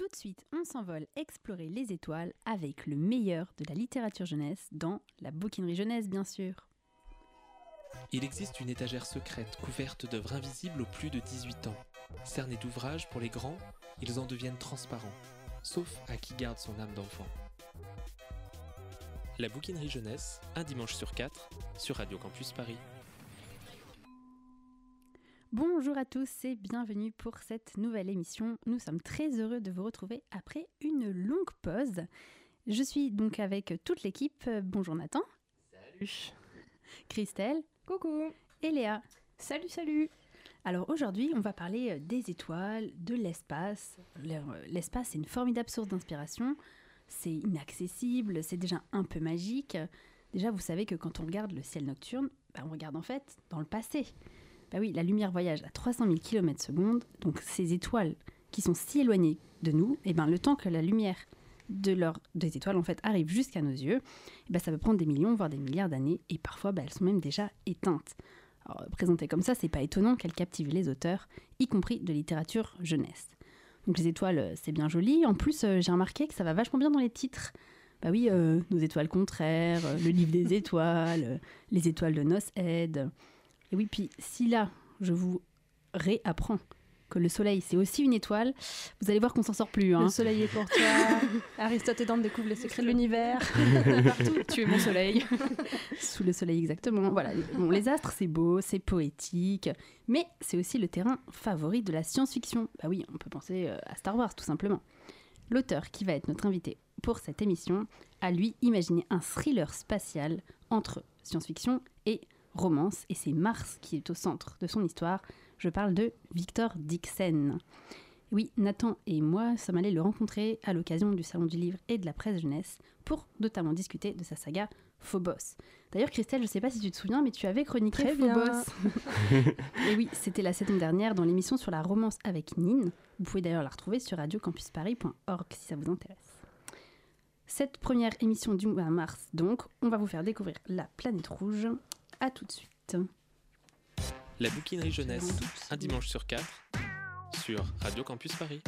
Tout de suite, on s'envole explorer les étoiles avec le meilleur de la littérature jeunesse dans la bouquinerie jeunesse, bien sûr. Il existe une étagère secrète couverte d'œuvres invisibles aux plus de 18 ans. Cernés d'ouvrages pour les grands, ils en deviennent transparents, sauf à qui garde son âme d'enfant. La bouquinerie jeunesse, un dimanche sur quatre, sur Radio Campus Paris. Bonjour à tous et bienvenue pour cette nouvelle émission. Nous sommes très heureux de vous retrouver après une longue pause. Je suis donc avec toute l'équipe. Bonjour Nathan. Salut. Christelle. Coucou. Et Léa. Salut, salut. Alors aujourd'hui, on va parler des étoiles, de l'espace. L'espace, c'est une formidable source d'inspiration. C'est inaccessible, c'est déjà un peu magique. Déjà, vous savez que quand on regarde le ciel nocturne, bah, on regarde en fait dans le passé. Bah oui, la lumière voyage à 300 000 km secondes, donc ces étoiles qui sont si éloignées de nous, et ben le temps que la lumière de des étoiles arrive jusqu'à nos yeux, et ben ça peut prendre des millions voire des milliards d'années, et parfois bah, elles sont même déjà éteintes. Alors, présentées comme ça, c'est pas étonnant qu'elles captivent les auteurs, y compris de littérature jeunesse. Donc les étoiles, c'est bien joli. En plus, euh, j'ai remarqué que ça va vachement bien dans les titres. Bah oui, euh, nos étoiles contraires, euh, le livre des étoiles, euh, les étoiles de Nos Aide. Et oui, puis si là, je vous réapprends que le soleil, c'est aussi une étoile, vous allez voir qu'on s'en sort plus. Hein. Le soleil est pour toi. Aristote et Dante découvrent les secrets de l'univers. Partout, tu es mon soleil. Sous le soleil, exactement. Voilà. Bon, les astres, c'est beau, c'est poétique, mais c'est aussi le terrain favori de la science-fiction. Bah oui, on peut penser euh, à Star Wars, tout simplement. L'auteur qui va être notre invité pour cette émission a lui imaginé un thriller spatial entre science-fiction et romance, et c'est Mars qui est au centre de son histoire. Je parle de Victor Dixon. Oui, Nathan et moi sommes allés le rencontrer à l'occasion du Salon du Livre et de la Presse Jeunesse pour notamment discuter de sa saga Phobos. D'ailleurs, Christelle, je ne sais pas si tu te souviens, mais tu avais chroniqué Très. Phobos. et oui, c'était la saison dernière dans l'émission sur la romance avec Nine. Vous pouvez d'ailleurs la retrouver sur radiocampusparis.org si ça vous intéresse. Cette première émission du mois de mars, donc, on va vous faire découvrir la planète rouge. À tout de suite. La bouquinerie jeunesse, un dimanche sur quatre, sur Radio Campus Paris.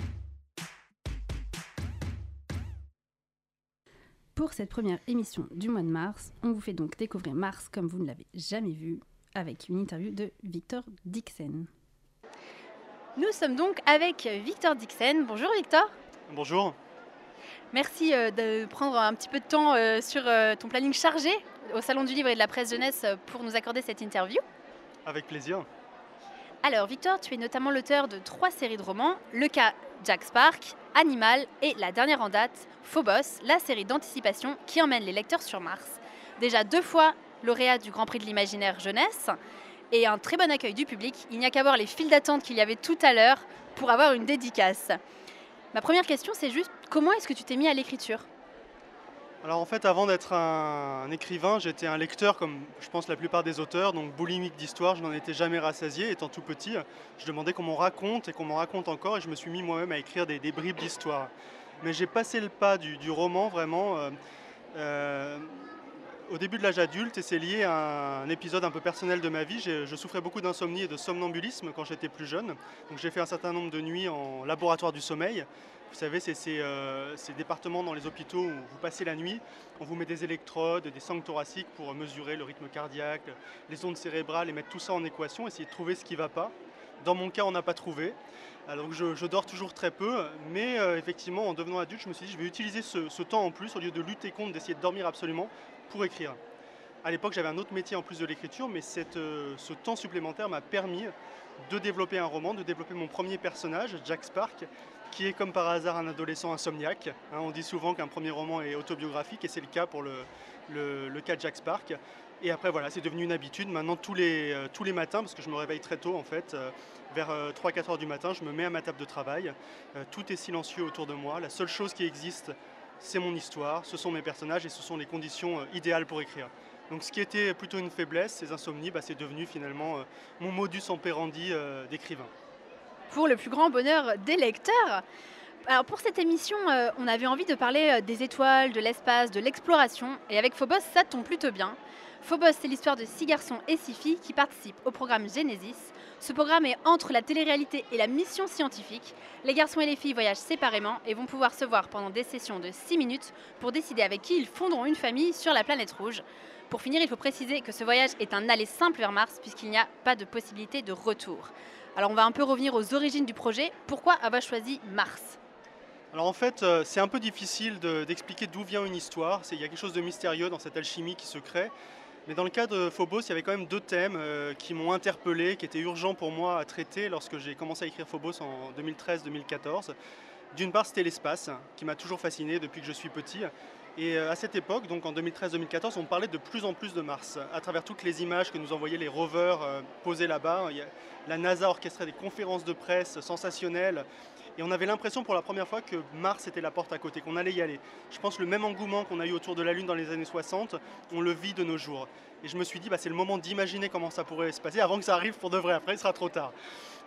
Pour cette première émission du mois de mars, on vous fait donc découvrir Mars comme vous ne l'avez jamais vu, avec une interview de Victor Dixon. Nous sommes donc avec Victor Dixon. Bonjour Victor. Bonjour. Merci euh, de prendre un petit peu de temps euh, sur euh, ton planning chargé au Salon du Livre et de la Presse Jeunesse pour nous accorder cette interview. Avec plaisir. Alors Victor, tu es notamment l'auteur de trois séries de romans, Le cas Jack Spark, Animal et la dernière en date, Phobos, la série d'anticipation qui emmène les lecteurs sur Mars. Déjà deux fois lauréat du Grand Prix de l'imaginaire jeunesse et un très bon accueil du public. Il n'y a qu'à voir les files d'attente qu'il y avait tout à l'heure pour avoir une dédicace. Ma première question, c'est juste comment est-ce que tu t'es mis à l'écriture? Alors en fait, avant d'être un, écrivain, j'étais un lecteur comme je pense la plupart des auteurs, donc boulimique d'histoire, je n'en étais jamais rassasié. Étant tout petit, je demandais qu'on m'en raconte et qu'on m'en raconte encore et je me suis mis moi-même à écrire des, bribes d'histoire. Mais j'ai passé le pas du, du roman vraiment euh, euh, au début de l'âge adulte et c'est lié à un épisode un peu personnel de ma vie. Je souffrais beaucoup d'insomnie et de somnambulisme quand j'étais plus jeune. Donc j'ai fait un certain nombre de nuits en laboratoire du sommeil. Vous savez, c'est ces, euh, départements dans les hôpitaux où vous passez la nuit, on vous met des électrodes, des sangs thoraciques pour mesurer le rythme cardiaque, les ondes cérébrales et mettre tout ça en équation, essayer de trouver ce qui ne va pas. Dans mon cas, on n'a pas trouvé. Alors je, dors toujours très peu, mais euh, effectivement, en devenant adulte, je me suis dit, je vais utiliser ce temps en plus, au lieu de lutter contre, d'essayer de dormir absolument, pour écrire. À l'époque, j'avais un autre métier en plus de l'écriture, mais euh, ce temps supplémentaire m'a permis de développer un roman, de développer mon premier personnage, Jack Spark, qui est comme par hasard un adolescent insomniaque. Hein, on dit souvent qu'un premier roman est autobiographique, et c'est le cas pour le, cas de Jack Spark. Et après, voilà, c'est devenu une habitude. Maintenant, tous les, euh, tous les matins, parce que je me réveille très tôt, en fait, euh, vers 3-4 heures du matin, je me mets à ma table de travail. Euh, tout est silencieux autour de moi. La seule chose qui existe, c'est mon histoire, ce sont mes personnages et ce sont les conditions euh, idéales pour écrire. Donc ce qui était plutôt une faiblesse, ces insomnies, bah, c'est devenu finalement euh, mon modus operandi euh, d'écrivain. pour le plus grand bonheur des lecteurs. Alors pour cette émission, on avait envie de parler des étoiles, de l'espace, de l'exploration, et avec Phobos, ça tombe plutôt bien. Phobos, c'est l'histoire de six garçons et six filles qui participent au programme Genesis. Ce programme est entre la télé-réalité et la mission scientifique. Les garçons et les filles voyagent séparément et vont pouvoir se voir pendant des sessions de 6 minutes pour décider avec qui ils fonderont une famille sur la planète rouge. Pour finir, il faut préciser que ce voyage est un aller simple vers Mars puisqu'il n'y a pas de possibilité de retour. Alors on va un peu revenir aux origines du projet. Pourquoi avoir choisi Mars? Alors en fait, euh, c'est un peu difficile de- d'expliquer d'où vient une histoire. Il y a quelque chose de mystérieux dans cette alchimie qui se crée. Mais dans le cas de Phobos, il y avait quand même deux thèmes euh, qui m'ont interpellé, qui étaient urgents pour moi à traiter lorsque j'ai commencé à écrire Phobos en 2013-2014. D'une part, c'était l'espace, qui m'a toujours fasciné depuis que je suis petit. Et euh, à cette époque, donc en 2013-2014, on parlait de plus en plus de Mars. À travers toutes les images que nous envoyaient les rovers euh, posés là-bas, la NASA orchestrait des conférences de presse sensationnelles. Et on avait l'impression pour la première fois que Mars était la porte à côté, qu'on allait y aller. Je pense le même engouement qu'on a eu autour de la Lune dans les années 60, on le vit de nos jours. Et je me suis dit, bah, c'est le moment d'imaginer comment ça pourrait se passer avant que ça arrive pour de vrai. Après, il sera trop tard.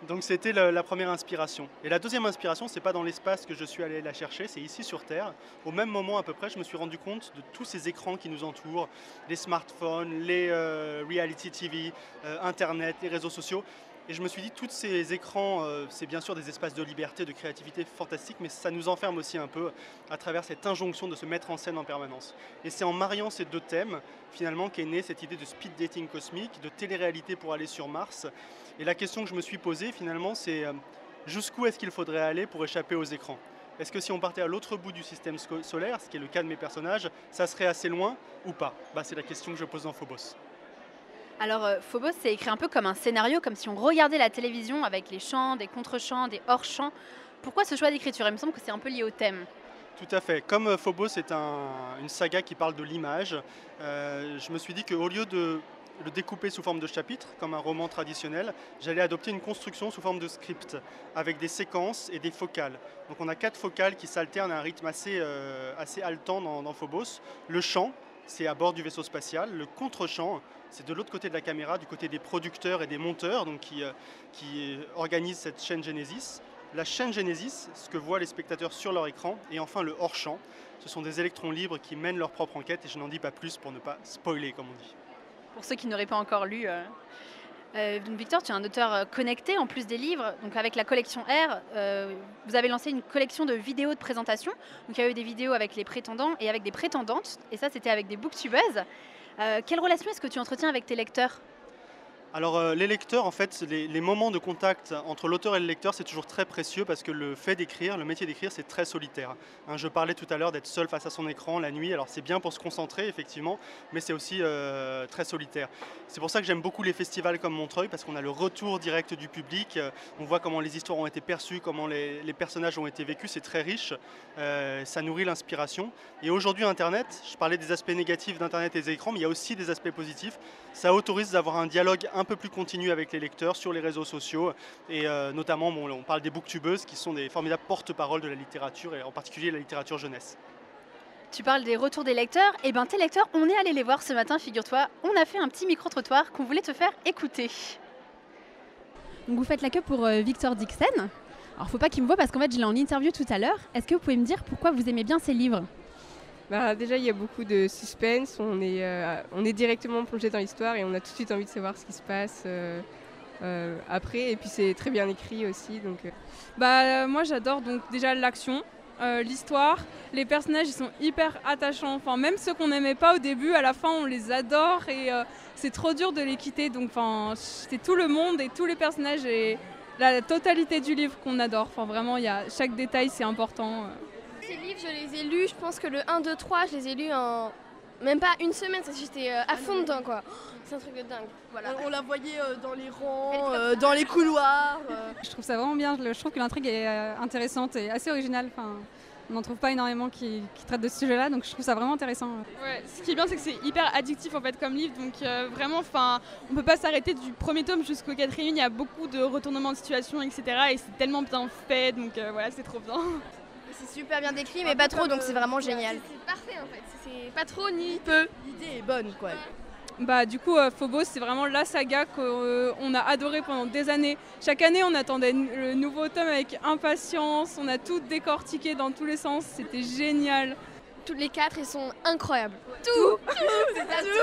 Donc c'était la première inspiration. Et la deuxième inspiration, c'est pas dans l'espace que je suis allé la chercher, c'est ici sur Terre. Au même moment à peu près, je me suis rendu compte de tous ces écrans qui nous entourent, les smartphones, les euh, reality TV, euh, Internet, les réseaux sociaux. Et je me suis dit, tous ces écrans, euh, c'est bien sûr des espaces de liberté, de créativité fantastiques, mais ça nous enferme aussi un peu à travers cette injonction de se mettre en scène en permanence. Et c'est en mariant ces deux thèmes, finalement, qu'est née cette idée de speed dating cosmique, de télé-réalité pour aller sur Mars. Et la question que je me suis posée, finalement, c'est euh, jusqu'où est-ce qu'il faudrait aller pour échapper aux écrans? Est-ce que si on partait à l'autre bout du système solaire, ce qui est le cas de mes personnages, ça serait assez loin ou pas? Bah, C'est la question que je pose dans Phobos. Alors euh, Phobos, c'est écrit un peu comme un scénario, comme si on regardait la télévision avec les chants, des contre-chants, des hors-chants. Pourquoi ce choix d'écriture? Il me semble que c'est un peu lié au thème. Tout à fait. Comme euh, Phobos est un- une saga qui parle de l'image, euh, je me suis dit qu'au lieu de le découper sous forme de chapitres, comme un roman traditionnel, j'allais adopter une construction sous forme de script, avec des séquences et des focales. Donc on a quatre focales qui s'alternent à un rythme assez, assez haletant dans Phobos. Le chant, c'est à bord du vaisseau spatial. Le contre-chant, c'est de l'autre côté de la caméra, du côté des producteurs et des monteurs qui, euh, qui organisent cette chaîne Genesis. La chaîne Genesis, ce que voient les spectateurs sur leur écran, et enfin le hors-champ, ce sont des électrons libres qui mènent leur propre enquête, et je n'en dis pas plus pour ne pas spoiler, comme on dit. Pour ceux qui n'auraient pas encore lu. euh. Euh, donc Victor, tu es un auteur euh, connecté en plus des livres. Donc avec la collection R, euh, vous avez lancé une collection de vidéos de présentation. Donc il y a eu des vidéos avec les prétendants et avec des prétendantes. Et ça, c'était avec des booktubeuses. Quelle relation est-ce que tu entretiens avec tes lecteurs? Alors euh, les lecteurs, en fait, les, moments de contact entre l'auteur et le lecteur, c'est toujours très précieux parce que le fait d'écrire, le métier d'écrire, c'est très solitaire. Hein, je parlais tout à l'heure d'être seul face à son écran la nuit, alors c'est bien pour se concentrer, effectivement, mais c'est aussi euh, très solitaire. C'est pour ça que j'aime beaucoup les festivals comme Montreuil parce qu'on a le retour direct du public, euh, on voit comment les histoires ont été perçues, comment les, les personnages ont été vécus, c'est très riche, ça nourrit l'inspiration. Et aujourd'hui, Internet, je parlais des aspects négatifs d'Internet et des écrans, mais il y a aussi des aspects positifs. Ça autorise d'avoir un dialogue un peu plus continu avec les lecteurs sur les réseaux sociaux, et euh, notamment, bon, on parle des booktubeuses qui sont des formidables porte-parole de la littérature, et en particulier la littérature jeunesse. Tu parles des retours des lecteurs. Et ben tes lecteurs, on est allé les voir ce matin, figure-toi. On a fait un petit micro-trottoir qu'on voulait te faire écouter. Donc vous faites la queue pour euh, Victor Dixon. Alors faut pas qu'il me voit parce qu'en fait je l'ai en interview tout à l'heure. Est-ce que vous pouvez me dire pourquoi vous aimez bien ces livres? Bah, déjà, il y a beaucoup de suspense. On est, euh, on est directement plongé dans l'histoire et on a tout de suite envie de savoir ce qui se passe euh, euh, après. Et puis, c'est très bien écrit aussi. Donc, Bah moi j'adore donc déjà l'action, l'histoire, les personnages ils sont hyper attachants. Enfin même ceux qu'on n'aimait pas au début, à la fin on les adore et c'est trop dur de les quitter. Donc enfin c'est tout le monde et tous les personnages et la totalité du livre qu'on adore. Enfin vraiment y a chaque détail c'est important. Ces livres, je les ai lus, je pense que le 1, 2, 3, je les ai lus en même pas une semaine, j'étais euh, à fond dedans quoi. C'est un truc de dingue. Voilà. On, on la voyait euh, dans les rangs, euh, dans les couloirs. euh. Je trouve ça vraiment bien. Je trouve que l'intrigue est intéressante et assez originale. Enfin, on n'en trouve pas énormément qui, qui traitent de ce sujet-là, donc je trouve ça vraiment intéressant. Ouais, ce qui est bien, c'est que c'est hyper addictif en fait comme livre, donc euh, vraiment, enfin, on peut pas s'arrêter du premier tome jusqu'au quatrième. Il y a beaucoup de retournements de situation, etc. Et c'est tellement bien fait, donc euh, voilà, c'est trop bien. C'est super bien décrit, mais pas trop, donc c'est vraiment génial. C'est parfait en fait. C'est pas trop ni peu. L'idée est bonne quoi. Bah, du coup, euh, Phobos, c'est vraiment la saga qu'on a adoré pendant des années. Chaque année, on attendait le nouveau tome avec impatience. On a tout décortiqué dans tous les sens. C'était génial. tous les quatre, ils sont incroyables. Tout, tout,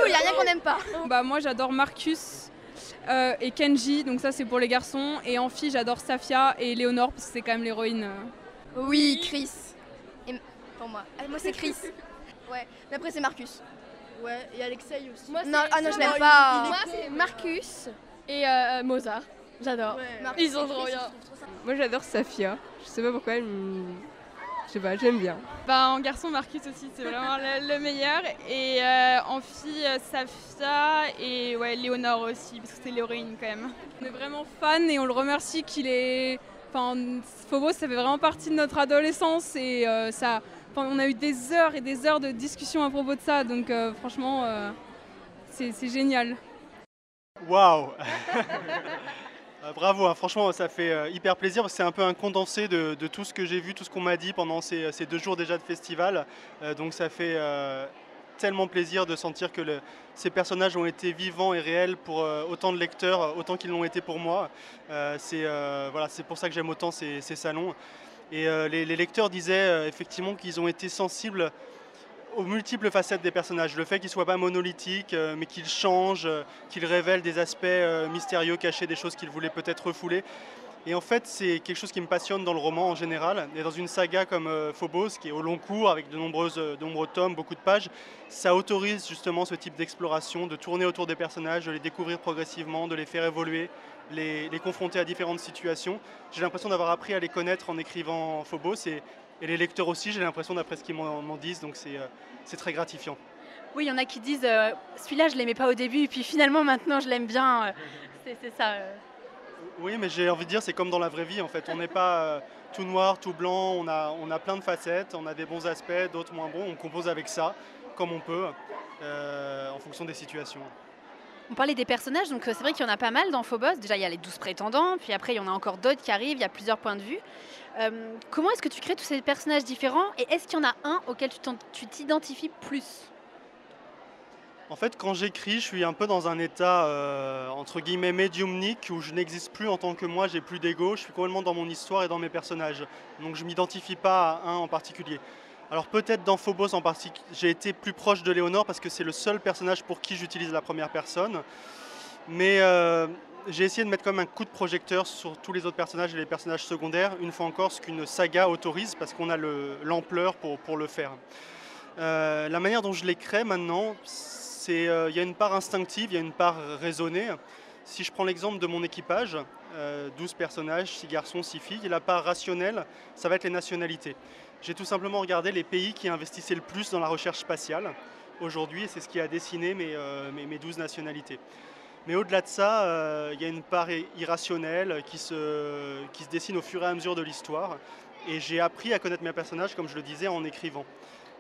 il n'y a rien qu'on n'aime pas. Bah moi j'adore Marcus euh, et Kenji, donc ça c'est pour les garçons. Et en fille j'adore Safia et Léonore parce que c'est quand même l'héroïne. euh. Oui, Chris. Et pour moi. Ah, moi c'est Chris. ouais, mais après c'est Marcus. Ouais, et Alexei aussi. non, ah non, je l'aime pas. Moi c'est Marcus et euh, Mozart. J'adore. Ils sont trop bien. Moi j'adore Safia. Je sais pas pourquoi elle me... Je sais pas, j'aime bien. Bah, en garçon, Marcus aussi, c'est vraiment le, le meilleur. Et euh, en fille, euh, Safia et ouais, Léonore aussi, parce que c'est l'héroïne quand même. On est vraiment fan et on le remercie qu'il est. Enfin, ça fait vraiment partie de notre adolescence et euh, ça. On a eu des heures et des heures de discussion à propos de ça, donc euh, franchement, euh, c'est génial. Waouh Euh, Bravo, hein, franchement ça fait hyper plaisir c'est un peu un condensé de, tout ce que j'ai vu, tout ce qu'on m'a dit pendant ces, ces deux jours déjà de festival. Donc ça fait tellement plaisir de sentir que ces personnages ont été vivants et réels pour euh, autant de lecteurs, euh, autant qu'ils l'ont été pour moi. Euh, c'est euh, voilà, pour ça que j'aime autant ces, ces salons. Et les, les lecteurs disaient effectivement qu'ils ont été sensibles aux multiples facettes des personnages. Le fait qu'ils ne soient pas monolithiques, mais qu'ils changent, qu'ils révèlent des aspects mystérieux, cachés, des choses qu'ils voulaient peut-être refouler. Et en fait, c'est quelque chose qui me passionne dans le roman en général. Et dans une saga comme euh, Phobos, qui est au long cours, avec de, nombreuses, euh, de nombreux tomes, beaucoup de pages, ça autorise justement ce type d'exploration, de tourner autour des personnages, de les découvrir progressivement, de les faire évoluer, les, les confronter à différentes situations. J'ai l'impression d'avoir appris à les connaître en écrivant Phobos, et, les lecteurs aussi, j'ai l'impression d'après ce qu'ils m'en disent, donc c'est euh, c'est très gratifiant. Oui, il y en a qui disent celui-là, je l'aimais pas au début, et puis finalement, maintenant, je l'aime bien. c'est ça. Oui, mais j'ai envie de dire, c'est comme dans la vraie vie en fait. On n'est pas euh, tout noir, tout blanc, on a, on plein de facettes, on a des bons aspects, d'autres moins bons. On compose avec ça, comme on peut, euh, en fonction des situations. On parlait des personnages, donc euh, c'est vrai qu'il y en a pas mal dans Phobos. Déjà, il y a les 12 prétendants, puis après, il y en a encore d'autres qui arrivent, il y a plusieurs points de vue. Comment est-ce que tu crées tous ces personnages différents et est-ce qu'il y en a un auquel tu t'identifies plus? En fait, quand j'écris, je suis un peu dans un état euh, entre guillemets médiumnique où je n'existe plus en tant que moi, j'ai plus d'ego, je suis complètement dans mon histoire et dans mes personnages. Donc je m'identifie pas à un en particulier. Alors peut-être dans Phobos en particulier, j'ai été plus proche de Léonore parce que c'est le seul personnage pour qui j'utilise la première personne. Mais euh, j'ai essayé de mettre comme un coup de projecteur sur tous les autres personnages et les personnages secondaires, une fois encore ce qu'une saga autorise parce qu'on a le- l'ampleur pour, pour le faire. Euh, la manière dont je les crée maintenant, euh, il y a une part instinctive, il y a une part raisonnée. Si je prends l'exemple de mon équipage, euh, 12 personnages, 6 garçons, 6 filles, la part rationnelle, ça va être les nationalités. J'ai tout simplement regardé les pays qui investissaient le plus dans la recherche spatiale aujourd'hui, et c'est ce qui a dessiné mes, euh, mes, mes 12 nationalités. Mais au-delà de ça, euh, il y a une part irrationnelle qui se, dessine au fur et à mesure de l'histoire. Et j'ai appris à connaître mes personnages, comme je le disais, en écrivant.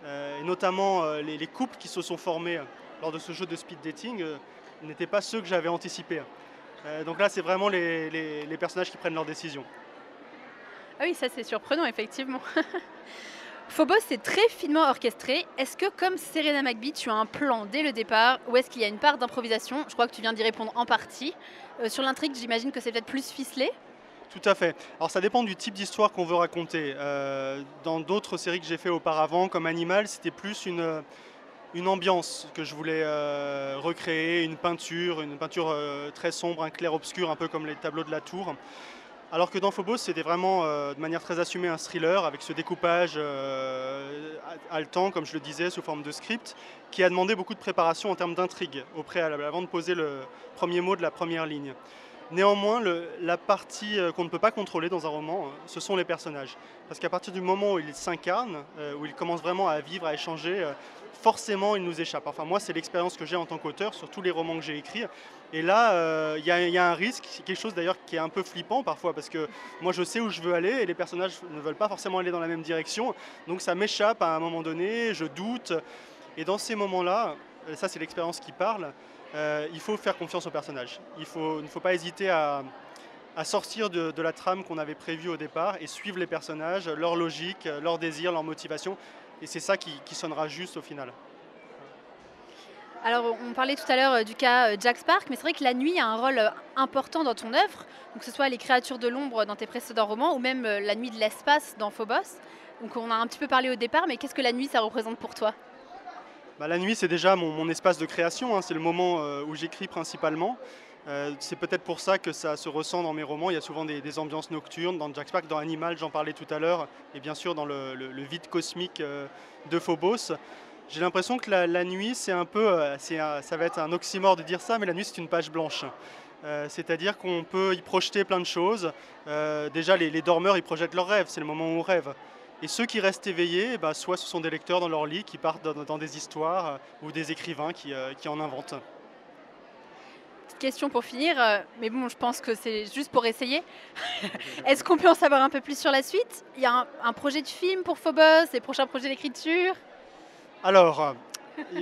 Euh, et notamment euh, les, les couples qui se sont formés euh, lors de ce jeu de speed dating euh, n'étaient pas ceux que j'avais anticipés. Euh, donc là, c'est vraiment les, les- les personnages qui prennent leurs décisions. Ah oui, ça c'est surprenant, effectivement. Phobos, c'est très finement orchestré. Est-ce que, comme Serena McBee, tu as un plan dès le départ ou est-ce qu'il y a une part d'improvisation? Je crois que tu viens d'y répondre en partie. Euh, sur l'intrigue, j'imagine que c'est peut-être plus ficelé. Tout à fait. Alors ça dépend du type d'histoire qu'on veut raconter. Euh, dans d'autres séries que j'ai fait auparavant, comme Animal, c'était plus une, une ambiance que je voulais euh, recréer, une peinture, une peinture euh, très sombre, un clair-obscur, un peu comme les tableaux de la tour. Alors que dans Phobos, c'était vraiment euh, de manière très assumée un thriller avec ce découpage haletant, comme je le disais, sous forme de script, qui a demandé beaucoup de préparation en termes d'intrigue au préalable, avant de poser le premier mot de la première ligne. Néanmoins, la partie euh, qu'on ne peut pas contrôler dans un roman, euh, ce sont les personnages. Parce qu'à partir du moment où ils s'incarnent, euh, où ils commencent vraiment à vivre, à échanger, forcément, ils nous échappent. Enfin, moi, c'est l'expérience que j'ai en tant qu'auteur sur tous les romans que j'ai écrits. Et là, il y, y a un risque, quelque chose d'ailleurs qui est un peu flippant parfois, parce que moi, je sais où je veux aller et les personnages ne veulent pas forcément aller dans la même direction. Donc, ça m'échappe à un moment donné, je doute. Et dans ces moments-là, ça, c'est l'expérience qui parle. Euh, il faut faire confiance aux personnages. Il, ne faut pas hésiter à, sortir de, la trame qu'on avait prévue au départ et suivre les personnages, leur logique, leurs désirs, leurs motivations. Et c'est ça qui, sonnera juste au final. Alors, on parlait tout à l'heure euh, du cas euh, Jack Spark, mais c'est vrai que la nuit a un rôle euh, important dans ton œuvre, donc que ce soit les créatures de l'ombre dans tes précédents romans ou même euh, la nuit de l'espace dans Phobos. Donc, on a un petit peu parlé au départ, mais qu'est-ce que la nuit ça représente pour toi? Bah, la nuit, c'est déjà mon, espace de création, hein, c'est le moment euh, où j'écris principalement. Euh, c'est peut-être pour ça que ça se ressent dans mes romans. Il y a souvent des, ambiances nocturnes. Dans Jack Spark, dans Animal, j'en parlais tout à l'heure, et bien sûr dans le, vide cosmique euh, de Phobos. J'ai l'impression que la, nuit, c'est un peu, un- ça va être un oxymore de dire ça, mais la nuit, c'est une page blanche. C'est-à-dire qu'on peut y projeter plein de choses. Déjà, les, les dormeurs, ils projettent leurs rêves, c'est le moment où on rêve. Et ceux qui restent éveillés, eh ben, soit ce sont des lecteurs dans leur lit qui partent dans, dans des histoires, euh, ou des écrivains qui, euh, qui en inventent. Petite question pour finir, euh, mais bon, je pense que c'est juste pour essayer. Est-ce qu'on peut en savoir un peu plus sur la suite? Il y a un, un projet de film pour Phobos, les prochains projets d'écriture? Alors,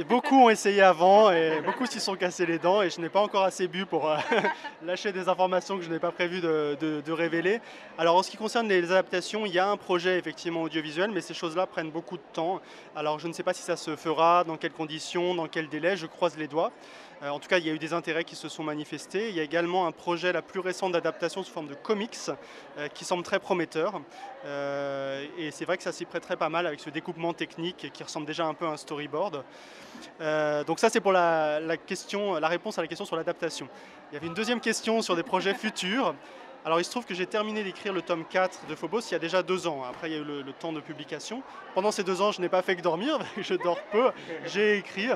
beaucoup ont essayé avant et beaucoup s'y sont cassés les dents et je n'ai pas encore assez bu pour euh, lâcher des informations que je n'ai pas prévu de- de révéler. Alors en ce qui concerne les adaptations, il y a un projet effectivement audiovisuel, mais ces choses-là prennent beaucoup de temps. Alors je ne sais pas si ça se fera, dans quelles conditions, dans quel délai, je croise les doigts. Euh, en tout cas, il y a eu des intérêts qui se sont manifestés. Il y a également un projet la plus récente d'adaptation sous forme de comics euh, qui semble très prometteur. Euh, et c'est vrai que ça s'y prêterait pas mal avec ce découpement technique qui ressemble déjà un peu à un storyboard. Donc ça c'est pour la, la question, la réponse à la question sur l'adaptation. Il y avait une deuxième question sur des projets futurs. Alors il se trouve que j'ai terminé d'écrire le tome 4 de Phobos il y a déjà deux ans. Après il y a eu le, le temps de publication. Pendant ces deux ans je n'ai pas fait que dormir, je dors peu, j'ai écrit.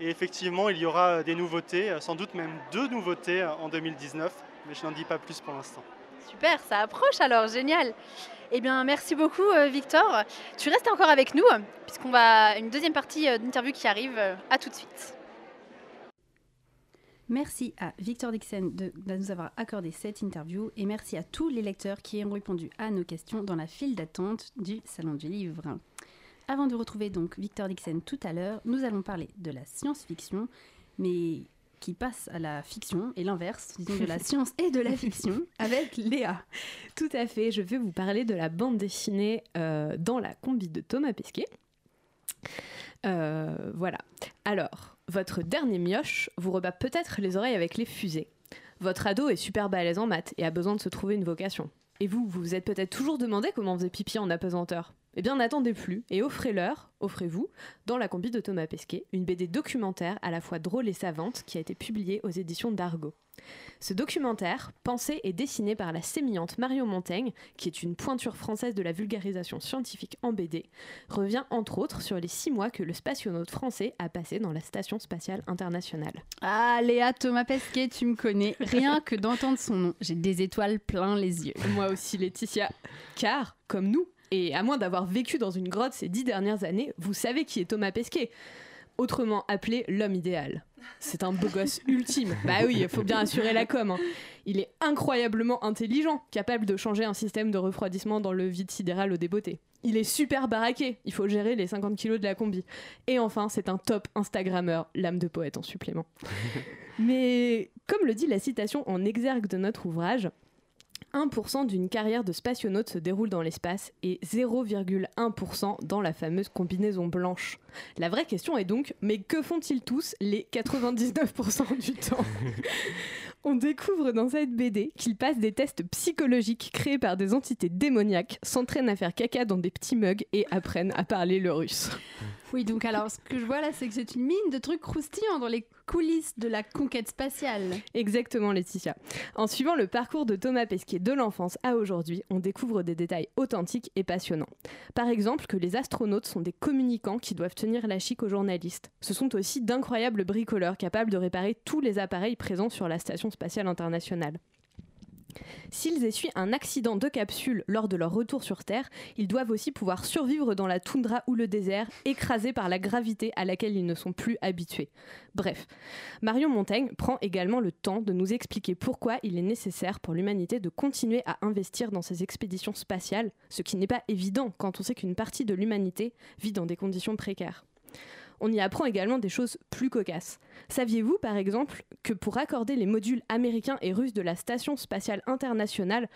Et effectivement il y aura des nouveautés, sans doute même deux nouveautés en 2019, mais je n'en dis pas plus pour l'instant. Super, ça approche alors, génial. Eh bien, merci beaucoup, euh, Victor. Tu restes encore avec nous, puisqu'on va une deuxième partie euh, d'interview qui arrive. Euh, À tout de suite. Merci à Victor Dixon de, de nous avoir accordé cette interview et merci à tous les lecteurs qui ont répondu à nos questions dans la file d'attente du Salon du Livre. Avant de retrouver donc Victor Dixon tout à l'heure, nous allons parler de la science-fiction, mais qui passe à la fiction et l'inverse, disons de la science et de la fiction, avec Léa. Tout à fait, je vais vous parler de la bande dessinée euh, dans la combi de Thomas Pesquet. Euh, voilà. Alors, votre dernier mioche vous rebat peut-être les oreilles avec les fusées. Votre ado est super balèze en maths et a besoin de se trouver une vocation. Et vous, vous vous êtes peut-être toujours demandé comment on faisait pipi en apesanteur. Eh bien, n'attendez plus et offrez-leur, offrez-vous, dans la combi de Thomas Pesquet, une BD documentaire à la fois drôle et savante qui a été publiée aux éditions d'Argo. Ce documentaire, pensé et dessiné par la sémillante Marion Montaigne, qui est une pointure française de la vulgarisation scientifique en BD, revient entre autres sur les six mois que le spationaute français a passé dans la Station spatiale internationale. Ah Léa Thomas Pesquet, tu me connais. Rien que d'entendre son nom, j'ai des étoiles plein les yeux. Moi aussi Laetitia, car, comme nous, et à moins d'avoir vécu dans une grotte ces dix dernières années, vous savez qui est Thomas Pesquet autrement appelé l'homme idéal. C'est un beau gosse ultime. Bah oui, il faut bien assurer la com. hein. Il est incroyablement intelligent, capable de changer un système de refroidissement dans le vide sidéral au débeauté. Il est super baraqué, il faut gérer les 50 kilos de la combi. Et enfin, c'est un top Instagrammeur, l'âme de poète en supplément. Mais comme le dit la citation en exergue de notre ouvrage, 1% d'une carrière de spationaute se déroule dans l'espace et 0,1% dans la fameuse combinaison blanche. La vraie question est donc, mais que font-ils tous les 99% du temps? On découvre dans cette BD qu'ils passent des tests psychologiques créés par des entités démoniaques, s'entraînent à faire caca dans des petits mugs et apprennent à parler le russe. Oui, donc alors ce que je vois là, c'est que c'est une mine de trucs croustillants dans les coulisses de la conquête spatiale. Exactement, Laetitia. En suivant le parcours de Thomas Pesquet de l'enfance à aujourd'hui, on découvre des détails authentiques et passionnants. Par exemple, que les astronautes sont des communicants qui doivent tenir la chic aux journalistes. Ce sont aussi d'incroyables bricoleurs capables de réparer tous les appareils présents sur la station spatiale internationale. S'ils essuient un accident de capsule lors de leur retour sur Terre, ils doivent aussi pouvoir survivre dans la toundra ou le désert, écrasés par la gravité à laquelle ils ne sont plus habitués. Bref, Marion Montaigne prend également le temps de nous expliquer pourquoi il est nécessaire pour l'humanité de continuer à investir dans ces expéditions spatiales, ce qui n'est pas évident quand on sait qu'une partie de l'humanité vit dans des conditions précaires. On y apprend également des choses plus cocasses. Saviez-vous, par exemple, que pour accorder les modules américains et russes de la Station spatiale internationale,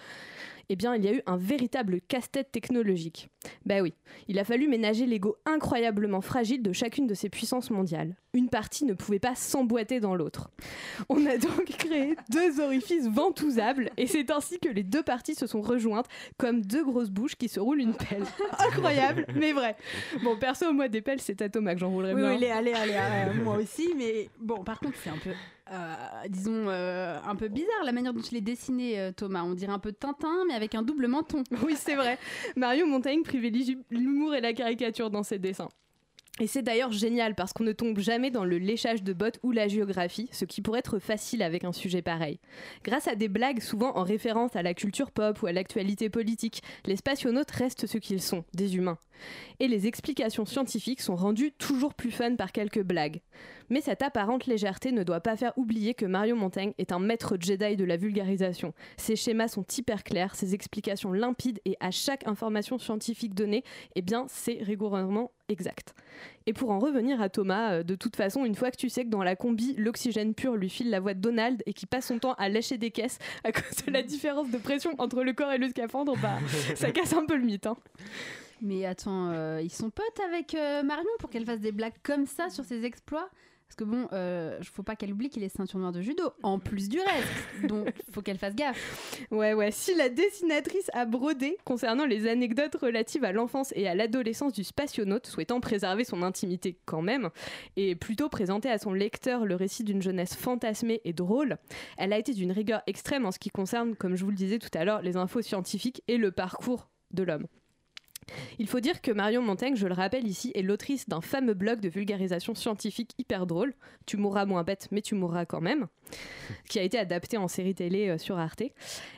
eh bien, il y a eu un véritable casse-tête technologique. Bah oui, il a fallu ménager l'ego incroyablement fragile de chacune de ces puissances mondiales. Une partie ne pouvait pas s'emboîter dans l'autre. On a donc créé deux orifices ventousables et c'est ainsi que les deux parties se sont rejointes comme deux grosses bouches qui se roulent une pelle. Incroyable, mais vrai. Bon, perso, moi, des pelles, c'est à Thomas que j'en roulerais Oui, bien. oui, allez, allez, allez, moi aussi, mais bon, par contre, c'est un peu, euh, disons, euh, un peu bizarre la manière dont tu l'as dessiné, euh, Thomas. On dirait un peu Tintin, mais avec un double menton. Oui, c'est vrai. Mario Montaigne privilégie l'humour et la caricature dans ses dessins. Et c'est d'ailleurs génial parce qu'on ne tombe jamais dans le léchage de bottes ou la géographie, ce qui pourrait être facile avec un sujet pareil. Grâce à des blagues souvent en référence à la culture pop ou à l'actualité politique, les spationautes restent ce qu'ils sont, des humains. Et les explications scientifiques sont rendues toujours plus fun par quelques blagues. Mais cette apparente légèreté ne doit pas faire oublier que Mario Montaigne est un maître Jedi de la vulgarisation. Ses schémas sont hyper clairs, ses explications limpides et à chaque information scientifique donnée, eh bien c'est rigoureusement exact. Et pour en revenir à Thomas, euh, de toute façon, une fois que tu sais que dans la combi, l'oxygène pur lui file la voix de Donald et qu'il passe son temps à lâcher des caisses à cause de la différence de pression entre le corps et le scaphandre, bah ça casse un peu le mythe. hein. Mais attends, euh, ils sont potes avec euh, Marion pour qu'elle fasse des blagues comme ça sur ses exploits? Parce que bon, euh, faut pas qu'elle oublie qu'il est ceinture noire de judo, en plus du reste. Donc, faut qu'elle fasse gaffe. Ouais, ouais. Si la dessinatrice a brodé concernant les anecdotes relatives à l'enfance et à l'adolescence du spationaute, souhaitant préserver son intimité quand même, et plutôt présenter à son lecteur le récit d'une jeunesse fantasmée et drôle, elle a été d'une rigueur extrême en ce qui concerne, comme je vous le disais tout à l'heure, les infos scientifiques et le parcours de l'homme. Il faut dire que Marion Montaigne, je le rappelle ici, est l'autrice d'un fameux blog de vulgarisation scientifique hyper drôle, Tu mourras moins bête, mais tu mourras quand même, qui a été adapté en série télé euh, sur Arte,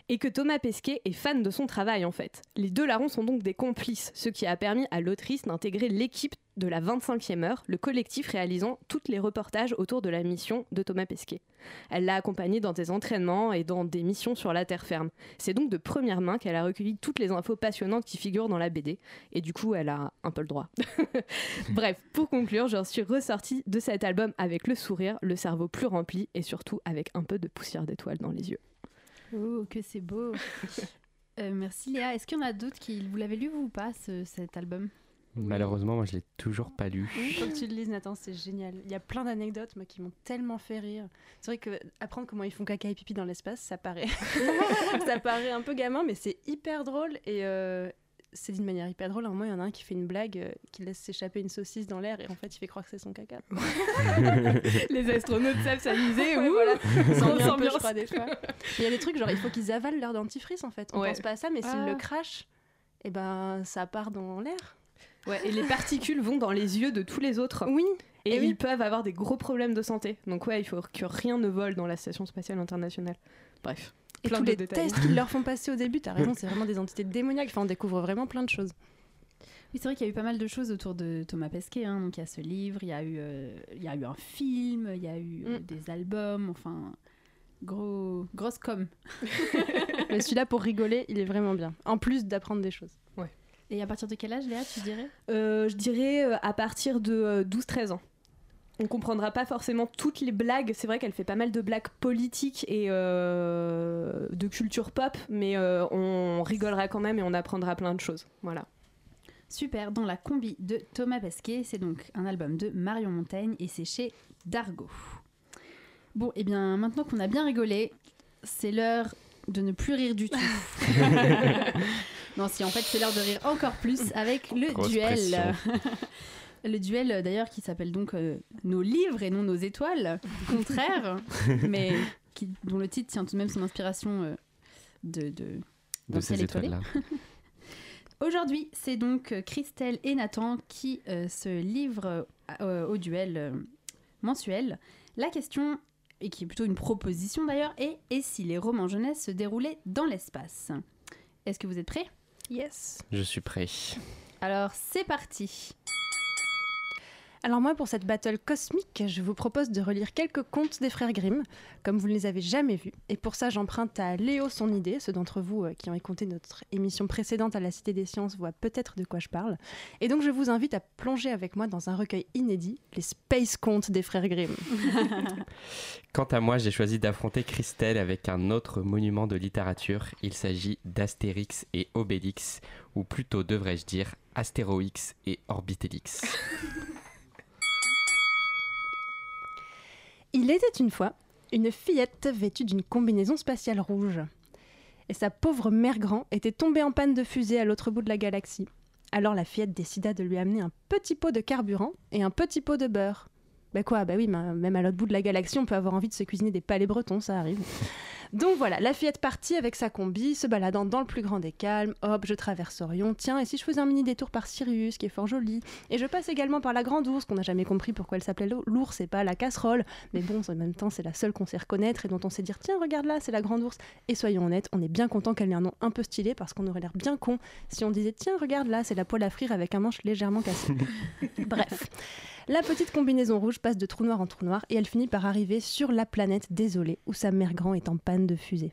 et que Thomas Pesquet est fan de son travail en fait. Les deux larrons sont donc des complices, ce qui a permis à l'autrice d'intégrer l'équipe de la 25e heure, le collectif réalisant tous les reportages autour de la mission de Thomas Pesquet. Elle l'a accompagné dans des entraînements et dans des missions sur la terre ferme. C'est donc de première main qu'elle a recueilli toutes les infos passionnantes qui figurent dans la BD, et du coup elle a un peu le droit. Bref, pour conclure, j'en suis ressortie de cet album avec le sourire, le cerveau plus rempli et surtout avec un peu de poussière d'étoiles dans les yeux. Oh, que c'est beau. Euh, merci Léa. Est-ce qu'il y en a d'autres qui. Vous l'avez lu, vous ou pas, ce- cet album? Malheureusement, moi, je l'ai toujours pas lu. Oui, faut que tu le lises, Nathan, c'est génial. Il y a plein d'anecdotes moi, qui m'ont tellement fait rire. C'est vrai que apprendre comment ils font caca et pipi dans l'espace, ça paraît, ça paraît un peu gamin, mais c'est hyper drôle et euh, c'est d'une manière hyper drôle. À un moment, il y en a un qui fait une blague, euh, qui laisse s'échapper une saucisse dans l'air et en fait, il fait croire que c'est son caca. Les astronautes savent s'amuser, Ouais, ouh, voilà. peu, ambiance. je crois, des fois. Il y a des trucs genre il faut qu'ils avalent leur dentifrice en fait. On Ouais. pense pas à ça, mais s'ils Ah. le crachent, et ben ça part dans l'air. Ouais, et les particules vont dans les yeux de tous les autres. Oui. Et, Et oui. ils peuvent avoir des gros problèmes de santé. Donc ouais, il faut que rien ne vole dans la station spatiale internationale. Bref. Et plein tous de les détails. tests qu'ils leur font passer au début, t'as raison, c'est vraiment des entités démoniaques. Enfin, on découvre vraiment plein de choses. Oui, c'est vrai qu'il y a eu pas mal de choses autour de Thomas Pesquet. hein. Donc, il y a ce livre, il y a eu, euh, il y a eu un film, il y a eu euh, Mm. des albums, enfin, gros, grosse com. Mais celui-là, pour rigoler, il est vraiment bien. En plus d'apprendre des choses. Ouais. Et à partir de quel âge, Léa, tu dirais? Euh, je dirais euh, à partir de euh, 12-13 ans. On comprendra pas forcément toutes les blagues. C'est vrai qu'elle fait pas mal de blagues politiques et euh, de culture pop, mais euh, on rigolera quand même et on apprendra plein de choses. Voilà. Super, dans la combi de Thomas Pesquet. C'est donc un album de Marion Montaigne et c'est chez Dargo. Bon, et bien maintenant qu'on a bien rigolé, c'est l'heure de ne plus rire du tout. non, si en fait c'est l'heure de rire encore plus avec le Grosse duel. le duel euh, d'ailleurs qui s'appelle donc euh, Nos livres et non nos étoiles, contraire, mais qui, dont le titre tient tout de même son inspiration euh, de, de, De d'un ces étoiles-là. Aujourd'hui, c'est donc Christelle et Nathan qui euh, se livrent euh, au duel euh, mensuel. La question, et qui est plutôt une proposition d'ailleurs, est et si les romans jeunesse se déroulaient dans l'espace? Est-ce que vous êtes prêts? Yes. Je suis prêt. Alors, c'est parti Alors moi, pour cette battle cosmique, je vous propose de relire quelques contes des frères Grimm, comme vous ne les avez jamais vus. Et pour ça, j'emprunte à Léo son idée. Ceux d'entre vous euh, qui ont écouté notre émission précédente à la Cité des Sciences voient peut-être de quoi je parle. Et donc, je vous invite à plonger avec moi dans un recueil inédit, les Space Contes des frères Grimm. Quant à moi, j'ai choisi d'affronter Christelle avec un autre monument de littérature. Il s'agit d'Astérix et Obélix, ou plutôt devrais-je dire Astéroix et Orbitélix. Il était une fois une fillette vêtue d'une combinaison spatiale rouge. Et sa pauvre mère grand était tombée en panne de fusée à l'autre bout de la galaxie. Alors la fillette décida de lui amener un petit pot de carburant et un petit pot de beurre. Bah quoi, bah oui, même à l'autre bout de la galaxie, on peut avoir envie de se cuisiner des palais bretons, ça arrive. Donc voilà, la fillette partie avec sa combi, se baladant dans le plus grand des calmes. Hop, je traverse Orion. Tiens, et si je faisais un mini détour par Sirius, qui est fort joli Et je passe également par la grande ours, qu'on n'a jamais compris pourquoi elle s'appelait l'ours et pas la casserole. Mais bon, en même temps, c'est la seule qu'on sait reconnaître et dont on sait dire tiens, regarde là, c'est la grande ours. Et soyons honnêtes, on est bien content qu'elle ait un nom un peu stylé parce qu'on aurait l'air bien con si on disait tiens, regarde là, c'est la poêle à frire avec un manche légèrement cassé. Bref. La petite combinaison rouge passe de trou noir en trou noir et elle finit par arriver sur la planète désolée où sa mère grand est en panne de fusée.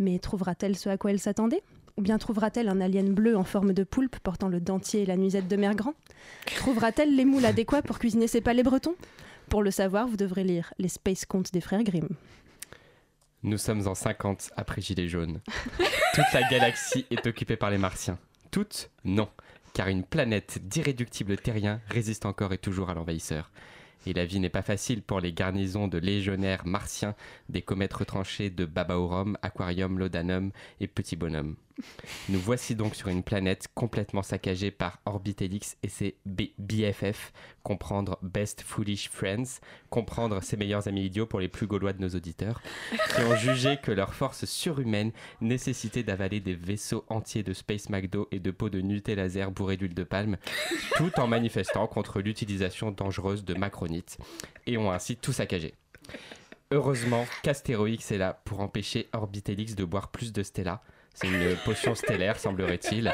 Mais trouvera-t-elle ce à quoi elle s'attendait? Ou bien trouvera-t-elle un alien bleu en forme de poulpe portant le dentier et la nuisette de mère grand? Trouvera-t-elle les moules adéquats pour cuisiner ses palais bretons? Pour le savoir, vous devrez lire les Space Contes des frères Grimm. Nous sommes en 50 après Gilets jaunes. Toute la galaxie est occupée par les martiens. Toute Non car une planète d'irréductibles terriens résiste encore et toujours à l'envahisseur. Et la vie n'est pas facile pour les garnisons de légionnaires martiens des comètes retranchées de Babaorum, Aquarium, Lodanum et Petit Bonhomme. Nous voici donc sur une planète complètement saccagée par Orbitelix et ses BFF, comprendre Best Foolish Friends, comprendre ses meilleurs amis idiots pour les plus gaulois de nos auditeurs, qui ont jugé que leur force surhumaine nécessitait d'avaler des vaisseaux entiers de Space McDo et de pots de Nutella laser bourrés d'huile de palme, tout en manifestant contre l'utilisation dangereuse de macronites, et ont ainsi tout saccagé. Heureusement qu'Astéroïx est là pour empêcher Orbitelix de boire plus de Stella, c'est une potion stellaire, semblerait-il.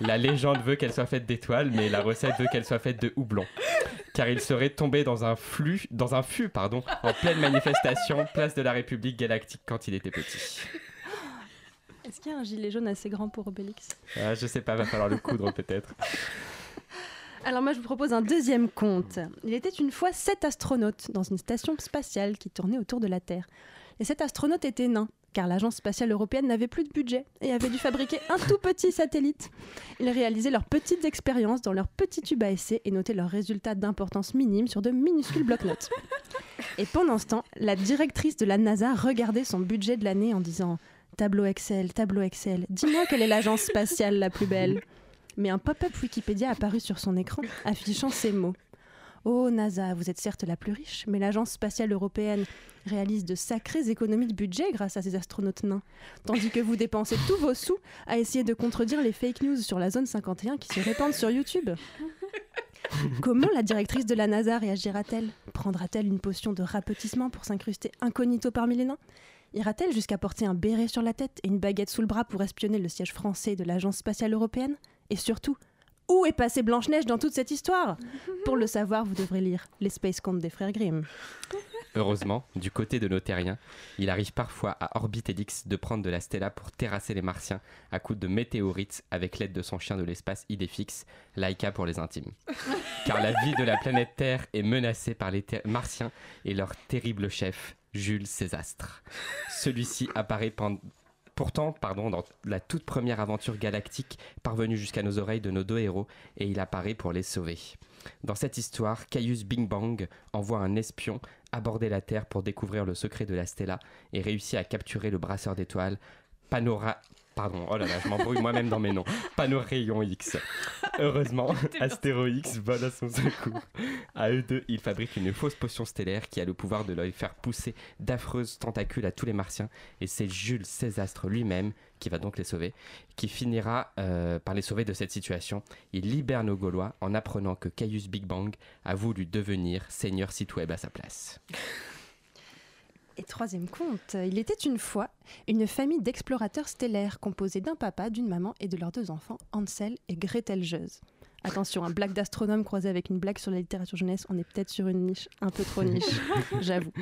La légende veut qu'elle soit faite d'étoiles, mais la recette veut qu'elle soit faite de houblon. Car il serait tombé dans un flux, dans un fût, pardon, en pleine manifestation, place de la République galactique quand il était petit. Est-ce qu'il y a un gilet jaune assez grand pour Obélix? Ah, Je sais pas, va falloir le coudre peut-être. Alors moi je vous propose un deuxième conte. Il était une fois sept astronautes dans une station spatiale qui tournait autour de la Terre. Et cet astronaute était nain car l'Agence spatiale européenne n'avait plus de budget et avait dû fabriquer un tout petit satellite. Ils réalisaient leurs petites expériences dans leurs petits tubes à essai et notaient leurs résultats d'importance minime sur de minuscules bloc-notes. Et pendant ce temps, la directrice de la NASA regardait son budget de l'année en disant Tableau Excel, tableau Excel, dis-moi quelle est l'agence spatiale la plus belle. Mais un pop-up Wikipédia apparut sur son écran, affichant ces mots. Oh NASA, vous êtes certes la plus riche, mais l'Agence spatiale européenne réalise de sacrées économies de budget grâce à ces astronautes nains, tandis que vous dépensez tous vos sous à essayer de contredire les fake news sur la zone 51 qui se répandent sur YouTube. Comment la directrice de la NASA réagira-t-elle? Prendra-t-elle une potion de rapetissement pour s'incruster incognito parmi les nains? Ira-t-elle jusqu'à porter un béret sur la tête et une baguette sous le bras pour espionner le siège français de l'Agence spatiale européenne? Et surtout, où est passée Blanche-Neige dans toute cette histoire? Pour le savoir, vous devrez lire Les Space Contes des frères Grimm. Heureusement, du côté de nos terriens, il arrive parfois à Orbitelix de prendre de la Stella pour terrasser les Martiens à coups de météorites avec l'aide de son chien de l'espace Idéfix, Laika pour les intimes. Car la vie de la planète Terre est menacée par les Martiens et leur terrible chef, Jules Césastre. Celui-ci apparaît pendant Pourtant, pardon, dans la toute première aventure galactique parvenue jusqu'à nos oreilles de nos deux héros, et il apparaît pour les sauver. Dans cette histoire, Caius Bing Bang envoie un espion aborder la Terre pour découvrir le secret de la Stella et réussit à capturer le brasseur d'étoiles Panora Pardon, oh là là, je m'embrouille moi-même dans mes noms. Panorayon X. Heureusement, Astéroix vole à son secours. À eux deux, ils fabriquent une fausse potion stellaire qui a le pouvoir de leur faire pousser d'affreuses tentacules à tous les martiens. Et c'est Jules Césastre lui-même qui va donc les sauver, qui finira euh, par les sauver de cette situation. Il libère nos Gaulois en apprenant que Caius Big Bang a voulu devenir seigneur site web à sa place. Et troisième conte, il était une fois une famille d'explorateurs stellaires composée d'un papa, d'une maman et de leurs deux enfants, Ansel et Gretel Jeuse. Attention, un blague d'astronome croisé avec une blague sur la littérature jeunesse, on est peut-être sur une niche un peu trop niche, j'avoue.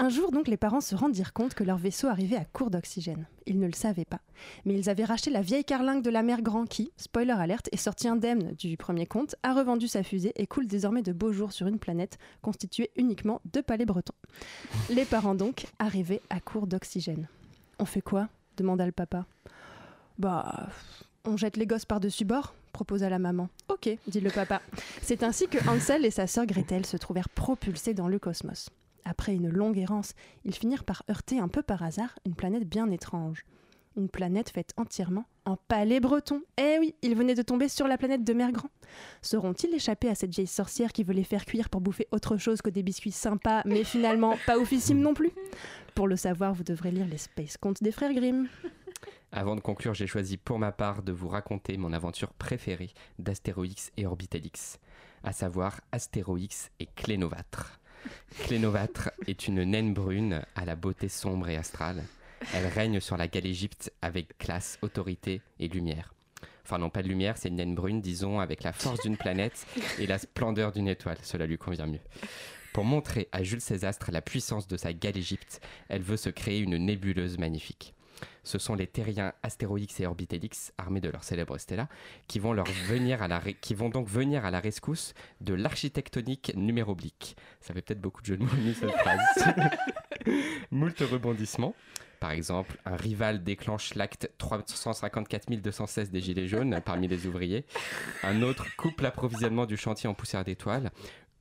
Un jour donc, les parents se rendirent compte que leur vaisseau arrivait à court d'oxygène. Ils ne le savaient pas. Mais ils avaient racheté la vieille carlingue de la mère Grand qui, spoiler alerte, est sortie indemne du premier compte, a revendu sa fusée et coule désormais de beaux jours sur une planète constituée uniquement de palais bretons. Les parents donc arrivaient à court d'oxygène. On fait quoi? demanda le papa. Bah, on jette les gosses par-dessus bord proposa la maman. Ok, dit le papa. C'est ainsi que Hansel et sa sœur Gretel se trouvèrent propulsés dans le cosmos. Après une longue errance, ils finirent par heurter un peu par hasard une planète bien étrange. Une planète faite entièrement en palais breton. Eh oui, ils venaient de tomber sur la planète de Mère Grand. Sauront-ils échapper à cette vieille sorcière qui veut les faire cuire pour bouffer autre chose que des biscuits sympas, mais finalement pas oufissimes non plus? Pour le savoir, vous devrez lire les Space Contes des frères Grimm. Avant de conclure, j'ai choisi pour ma part de vous raconter mon aventure préférée d'Astéroïx et Orbitalix, à savoir Astéroïx et Clénovatre. Clénovatre est une naine brune à la beauté sombre et astrale. Elle règne sur la Galegypte avec classe, autorité et lumière. Enfin non, pas de lumière, c'est une naine brune, disons, avec la force d'une planète et la splendeur d'une étoile. Cela lui convient mieux. Pour montrer à Jules Césastre la puissance de sa Galegypte, elle veut se créer une nébuleuse magnifique. Ce sont les terriens Astéroïx et Orbitelix, armés de leur célèbre stella, qui vont, leur venir à la ré- qui vont donc venir à la rescousse de l'architectonique numéroblique. Ça fait peut-être beaucoup de jeux de mots cette phrase. Moult rebondissements. Par exemple, un rival déclenche l'acte 354 216 des Gilets jaunes parmi les ouvriers. Un autre coupe l'approvisionnement du chantier en poussière d'étoiles.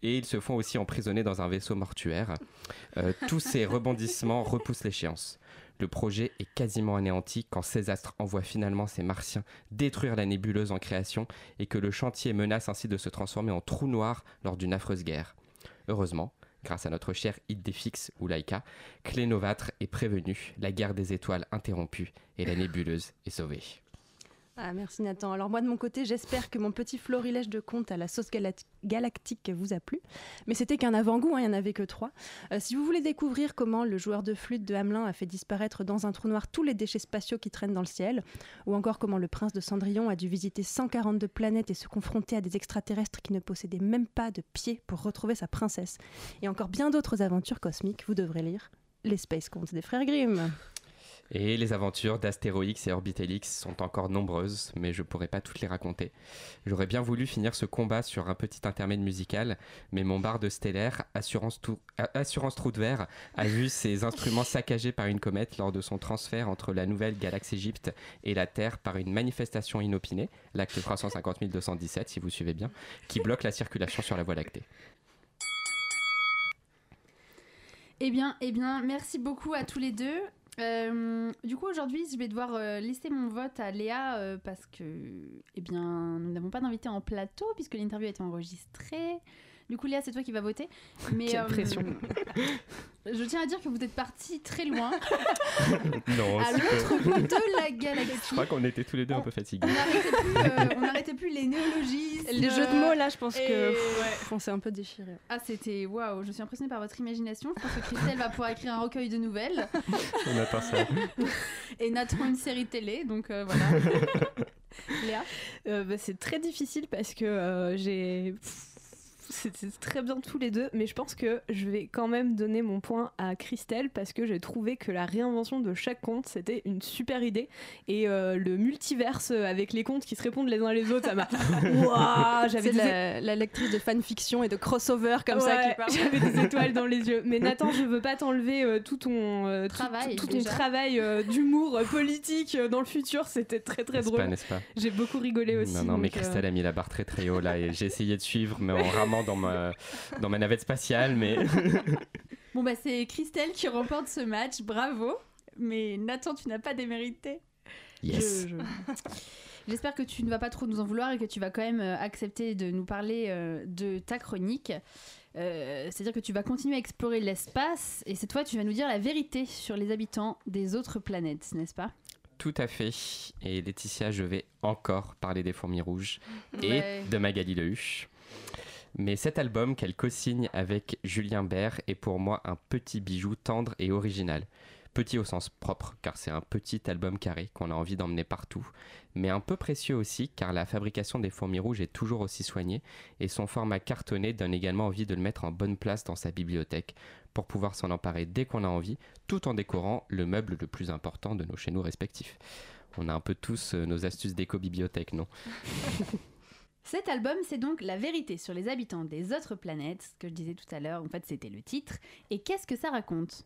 Et ils se font aussi emprisonner dans un vaisseau mortuaire. Euh, tous ces rebondissements repoussent l'échéance. Le projet est quasiment anéanti quand Césastre envoie finalement ses martiens détruire la nébuleuse en création et que le chantier menace ainsi de se transformer en trou noir lors d'une affreuse guerre. Heureusement, grâce à notre cher Idéfix ou Laika, Clénovatre est prévenu, la guerre des étoiles interrompue et la nébuleuse est sauvée. Ah, merci Nathan. Alors moi de mon côté, j'espère que mon petit florilège de contes à la sauce gala- galactique vous a plu. Mais c'était qu'un avant-goût, hein, il n'y en avait que trois. Euh, si vous voulez découvrir comment le joueur de flûte de Hamelin a fait disparaître dans un trou noir tous les déchets spatiaux qui traînent dans le ciel, ou encore comment le prince de Cendrillon a dû visiter 142 planètes et se confronter à des extraterrestres qui ne possédaient même pas de pieds pour retrouver sa princesse, et encore bien d'autres aventures cosmiques, vous devrez lire les Space Contes des frères Grimm. Et les aventures d'Astéroïx et Orbitelix sont encore nombreuses, mais je pourrais pas toutes les raconter. J'aurais bien voulu finir ce combat sur un petit intermède musical, mais mon barde stellaire, Assurance, Assurance Trou de Verre, a vu ses instruments saccagés par une comète lors de son transfert entre la nouvelle galaxie Égypte et la Terre par une manifestation inopinée, l'acte 350 217 si vous suivez bien, qui bloque la circulation sur la Voie lactée. Eh bien, eh bien, merci beaucoup à tous les deux. Euh, du coup, aujourd'hui, je vais devoir euh, laisser mon vote à Léa euh, parce que, eh bien, nous n'avons pas d'invité en plateau puisque l'interview a été enregistrée. Du coup, Léa, c'est toi qui vas voter. Mais, Quelle pression. je tiens à dire que vous êtes parti très loin, Non, à l'autre bout de la galaxie. Je crois qu'on était tous les deux un peu fatigués. On n'arrêtait plus, euh, plus les néologismes. Les jeux de mots, là, je pense Et- que ouais. on s'est un peu déchiré. Ah, c'était waouh, je suis impressionnée par votre imagination. Je pense que Christelle va pouvoir écrire un recueil de nouvelles. On attend ça. Et Nathan une série télé, donc euh, voilà. Léa Euh, bah, c'est très difficile parce que euh, j'ai. C'était très bien tous les deux, mais je pense que je vais quand même donner mon point à Christelle parce que j'ai trouvé que la réinvention de chaque conte c'était une super idée et euh, le multiverse avec les contes qui se répondent les uns les autres, ça m'a. Waouh, J'avais des la, la lectrice de fanfiction et de crossover comme ça qui parle. J'avais des étoiles dans les yeux. Mais Nathan, je veux pas t'enlever euh, tout ton euh, Travail, tout, ton travail euh, d'humour politique euh, dans le futur. C'était très très drôle. pas, n'est-ce pas J'ai beaucoup rigolé aussi. Non, non, mais euh, Christelle a mis la barre très très haut là et j'ai essayé de suivre, mais en ramant dans ma, dans ma navette spatiale, mais Bon, bah, c'est Christelle qui remporte ce match, bravo. Mais Nathan, tu n'as pas démérité. yes. Je- je- J'espère que tu ne vas pas trop nous en vouloir et que tu vas quand même euh, accepter de nous parler euh, de ta chronique. Euh, C'est-à-dire que tu vas continuer à explorer l'espace et cette fois tu vas nous dire la vérité sur les habitants des autres planètes, n'est-ce pas? Tout à fait. Et Laetitia, je vais encore parler des fourmis rouges Ouais. et de Magali Lehuche. Mais cet album qu'elle co-signe avec Julien Bert est pour moi un petit bijou tendre et original. Petit au sens propre, car c'est un petit album carré qu'on a envie d'emmener partout, mais un peu précieux aussi, car la fabrication des fourmis rouges est toujours aussi soignée, et son format cartonné donne également envie de le mettre en bonne place dans sa bibliothèque, pour pouvoir s'en emparer dès qu'on a envie, tout en décorant le meuble le plus important de nos chez nous respectifs. On a un peu tous euh, nos astuces d'éco-bibliothèque, non? Cet album, c'est donc la vérité sur les habitants des autres planètes, ce que je disais tout à l'heure, en fait c'était le titre. Et qu'est-ce que ça raconte?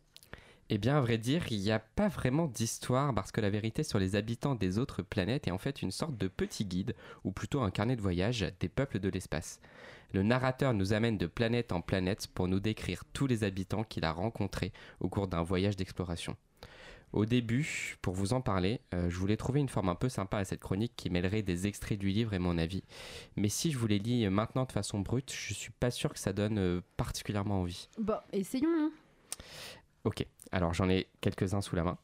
Eh bien, à vrai dire, il n'y a pas vraiment d'histoire parce que la vérité sur les habitants des autres planètes est en fait une sorte de petit guide, ou plutôt un carnet de voyage des peuples de l'espace. Le narrateur nous amène de planète en planète pour nous décrire tous les habitants qu'il a rencontrés au cours d'un voyage d'exploration. Au début, pour vous en parler, euh, je voulais trouver une forme un peu sympa à cette chronique qui mêlerait des extraits du livre et mon avis. Mais si je vous les lis maintenant de façon brute, je suis pas sûr que ça donne euh, particulièrement envie. Bon, essayons. hein. Ok, alors j'en ai quelques-uns sous la main.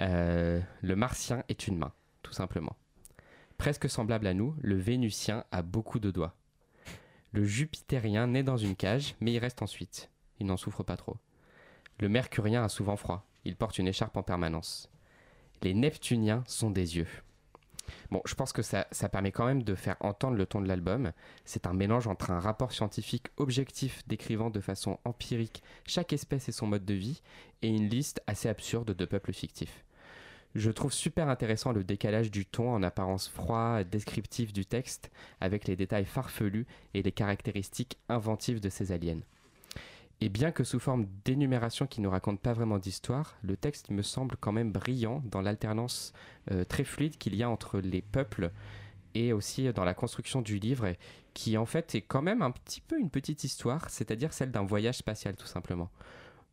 Euh, le martien est une main, tout simplement. Presque semblable à nous, le vénusien a beaucoup de doigts. Le jupitérien naît dans une cage, mais il reste ensuite. Il n'en souffre pas trop. Le mercurien a souvent froid. Il porte une écharpe en permanence. Les neptuniens sont des yeux. Bon, je pense que ça, ça permet quand même de faire entendre le ton de l'album. C'est un mélange entre un rapport scientifique objectif décrivant de façon empirique chaque espèce et son mode de vie, et une liste assez absurde de peuples fictifs. Je trouve super intéressant le décalage du ton en apparence froid, descriptif du texte, avec les détails farfelus et les caractéristiques inventives de ces aliens. Et bien que sous forme d'énumération qui ne raconte pas vraiment d'histoire, le texte me semble quand même brillant dans l'alternance euh, très fluide qu'il y a entre les peuples et aussi dans la construction du livre, qui en fait est quand même un petit peu une petite histoire, c'est-à-dire celle d'un voyage spatial tout simplement.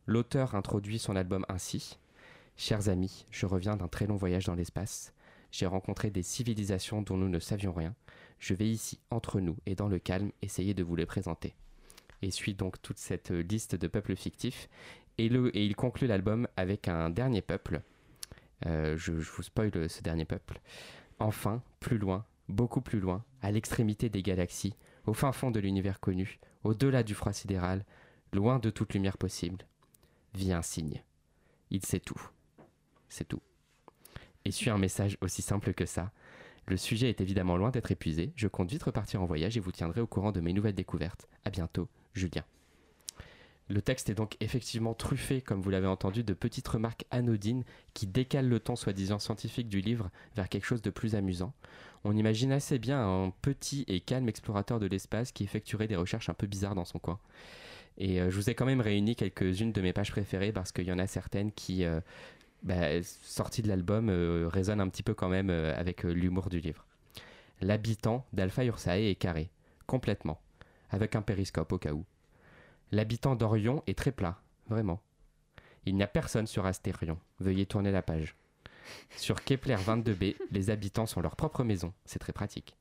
L'auteur introduit son album ainsi. Chers amis, je reviens d'un très long voyage dans l'espace. J'ai rencontré des civilisations dont nous ne savions rien. Je vais ici, entre nous et dans le calme, essayer de vous les présenter et suit donc toute cette euh, liste de peuples fictifs. Et, il conclut l'album avec un dernier peuple. Euh, je, vous spoil ce dernier peuple. Enfin, plus loin, beaucoup plus loin, à l'extrémité des galaxies, au fin fond de l'univers connu, au-delà du froid sidéral, loin de toute lumière possible, vit un signe. Il sait tout. C'est tout. Et suit un message aussi simple que ça. Le sujet est évidemment loin d'être épuisé. Je compte vite repartir en voyage et vous tiendrai au courant de mes nouvelles découvertes. À bientôt, Julien. Le texte est donc effectivement truffé, comme vous l'avez entendu, de petites remarques anodines qui décalent le ton soi-disant scientifique du livre vers quelque chose de plus amusant. On imagine assez bien un petit et calme explorateur de l'espace qui effectuerait des recherches un peu bizarres dans son coin. Et euh, je vous ai quand même réuni quelques-unes de mes pages préférées parce qu'il y en a certaines qui, euh, bah, sorties de l'album, euh, résonnent un petit peu quand même avec l'humour du livre. L'habitant d'Alpha Ursae est carré, complètement, avec un périscope au cas où. L'habitant d'Orion est très plat, vraiment. Il n'y a personne sur Astérion. Veuillez tourner la page. Sur Kepler 22b, les habitants sont leur propre maison. C'est très pratique.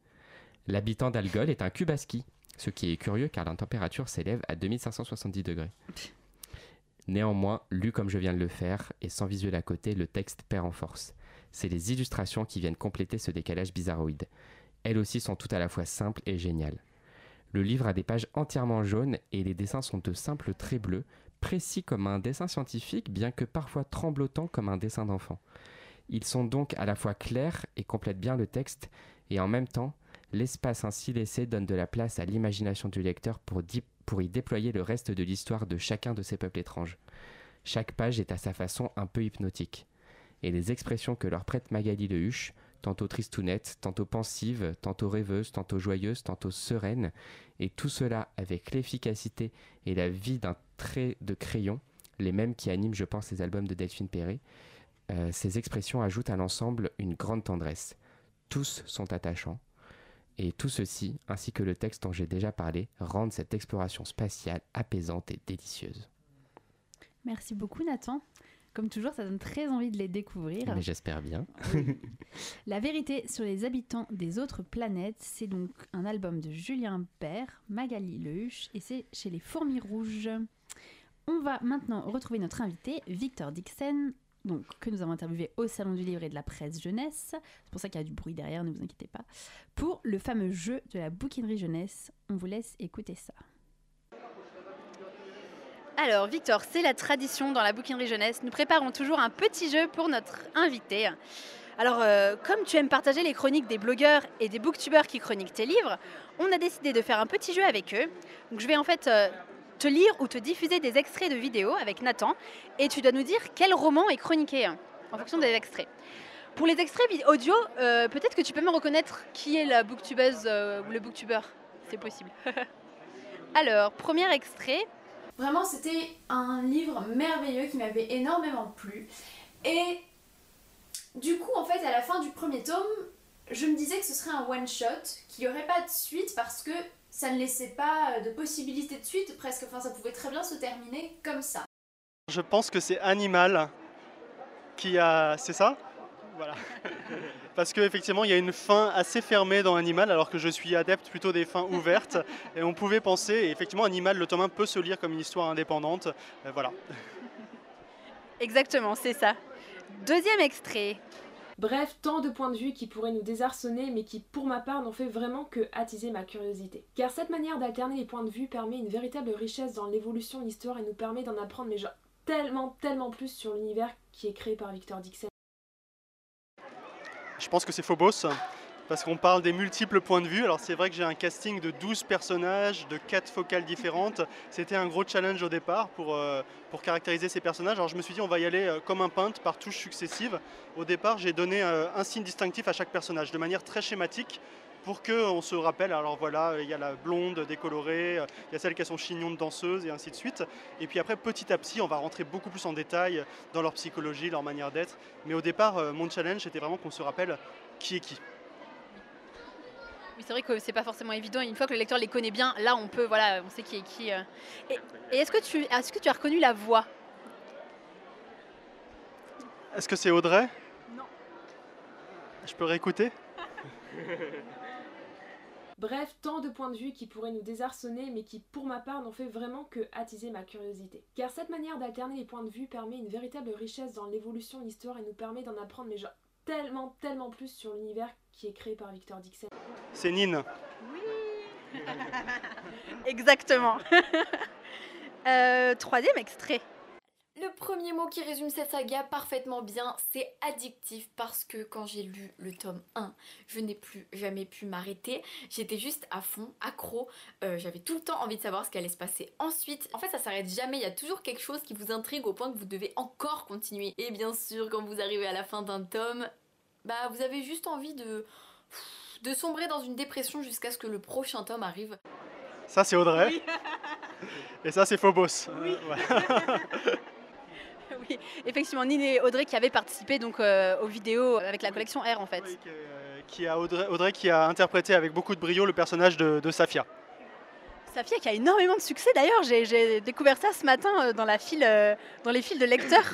L'habitant d'Algol est un cube à ski, ce qui est curieux car la température s'élève à 2570 degrés. Néanmoins, lu comme je viens de le faire, et sans visuel à côté, le texte perd en force. C'est les illustrations qui viennent compléter ce décalage bizarroïde. Elles aussi sont tout à la fois simples et géniales. Le livre a des pages entièrement jaunes et les dessins sont de simples traits bleus, précis comme un dessin scientifique, bien que parfois tremblotants comme un dessin d'enfant. Ils sont donc à la fois clairs et complètent bien le texte, et en même temps, l'espace ainsi laissé donne de la place à l'imagination du lecteur pour, y déployer le reste de l'histoire de chacun de ces peuples étranges. Chaque page est à sa façon un peu hypnotique, et les expressions que leur prête Magali de Huche, tantôt tristounettes, tantôt pensives, tantôt rêveuses, tantôt joyeuses, tantôt sereines, et tout cela avec l'efficacité et la vie d'un trait de crayon, les mêmes qui animent, je pense, les albums de Delphine Perret, euh, ces expressions ajoutent à l'ensemble une grande tendresse. Tous sont attachants, et tout ceci, ainsi que le texte dont j'ai déjà parlé, rendent cette exploration spatiale apaisante et délicieuse. Merci beaucoup Nathan. Comme toujours, ça donne très envie de les découvrir. Mais j'espère bien. La vérité sur les habitants des autres planètes, c'est donc un album de Julien Père, Magali Lehuche, et c'est chez les Fourmis Rouges. On va maintenant retrouver notre invité, Victor Dixon, donc, que nous avons interviewé au Salon du Livre et de la Presse Jeunesse. C'est pour ça qu'il y a du bruit derrière, ne vous inquiétez pas. Pour le fameux jeu de la bouquinerie jeunesse, on vous laisse écouter ça. Alors, Victor, c'est la tradition dans la bouquinerie jeunesse. Nous préparons toujours un petit jeu pour notre invité. Alors, euh, comme tu aimes partager les chroniques des blogueurs et des booktubeurs qui chroniquent tes livres, on a décidé de faire un petit jeu avec eux. Donc, je vais en fait euh, te lire ou te diffuser des extraits de vidéos avec Nathan et tu dois nous dire quel roman est chroniqué hein, en fonction des extraits. Pour les extraits audio, euh, peut-être que tu peux me reconnaître qui est la booktubeuse ou le booktuber. C'est possible. Alors, premier extrait. Vraiment, c'était un livre merveilleux qui m'avait énormément plu. Et du coup, en fait, à la fin du premier tome, je me disais que ce serait un one-shot, qu'il n'y aurait pas de suite parce que ça ne laissait pas de possibilité de suite, presque. Enfin, ça pouvait très bien se terminer comme ça. Je pense que c'est Animal qui a. C'est ça? Voilà. Parce qu'effectivement, il y a une fin assez fermée dans Animal, alors que je suis adepte plutôt des fins ouvertes. Et on pouvait penser, et effectivement, Animal, le tome 1 peut se lire comme une histoire indépendante. Euh, voilà. Exactement, c'est ça. Deuxième extrait. Bref, tant de points de vue qui pourraient nous désarçonner, mais qui, pour ma part, n'ont fait vraiment que attiser ma curiosité. Car cette manière d'alterner les points de vue permet une véritable richesse dans l'évolution de l'histoire et nous permet d'en apprendre, mais genre, tellement, tellement plus sur l'univers qui est créé par Victor Dixon. Je pense que c'est Phobos, parce qu'on parle des multiples points de vue. Alors c'est vrai que j'ai un casting de 12 personnages, de 4 focales différentes. C'était un gros challenge au départ pour, euh, pour caractériser ces personnages. Alors je me suis dit on va y aller euh, comme un peintre par touches successives. Au départ j'ai donné euh, un signe distinctif à chaque personnage de manière très schématique pour qu'on se rappelle, alors voilà, il y a la blonde décolorée, il y a celle qui a son chignon de danseuse et ainsi de suite. Et puis après, petit à petit, on va rentrer beaucoup plus en détail dans leur psychologie, leur manière d'être. Mais au départ, euh, mon challenge, c'était vraiment qu'on se rappelle qui est qui. Oui, c'est vrai que c'est pas forcément évident. Une fois que le lecteur les connaît bien, là, on peut, voilà, on sait qui est qui. euh. Et, et est-ce que tu, est-ce que tu as reconnu la voix? Est-ce que c'est Audrey? Non. Je peux réécouter? Bref, tant de points de vue qui pourraient nous désarçonner, mais qui, pour ma part, n'ont fait vraiment que attiser ma curiosité. Car cette manière d'alterner les points de vue permet une véritable richesse dans l'évolution de l'histoire et nous permet d'en apprendre, mais genre, tellement, tellement plus sur l'univers qui est créé par Victor Dixon. C'est Nine. Exactement. Euh, troisième extrait. Le premier mot qui résume cette saga parfaitement bien, c'est addictif parce que quand j'ai lu le tome 1, je n'ai plus jamais pu m'arrêter. J'étais juste à fond, accro. Euh, J'avais tout le temps envie de savoir ce qui allait se passer ensuite. En fait, ça s'arrête jamais. Il y a toujours quelque chose qui vous intrigue au point que vous devez encore continuer. Et bien sûr, quand vous arrivez à la fin d'un tome, bah vous avez juste envie de de sombrer dans une dépression jusqu'à ce que le prochain tome arrive. Ça, c'est Audrey. Et ça, c'est Phobos. Euh. Oui, effectivement, Nine et Audrey qui avaient participé donc euh, aux vidéos avec la collection R en fait. qui a Audrey, Audrey qui a interprété avec beaucoup de brio le personnage de, de Safia. Safia qui a énormément de succès d'ailleurs. J'ai- découvert ça ce matin euh, dans, la file, euh, dans les files de lecteurs.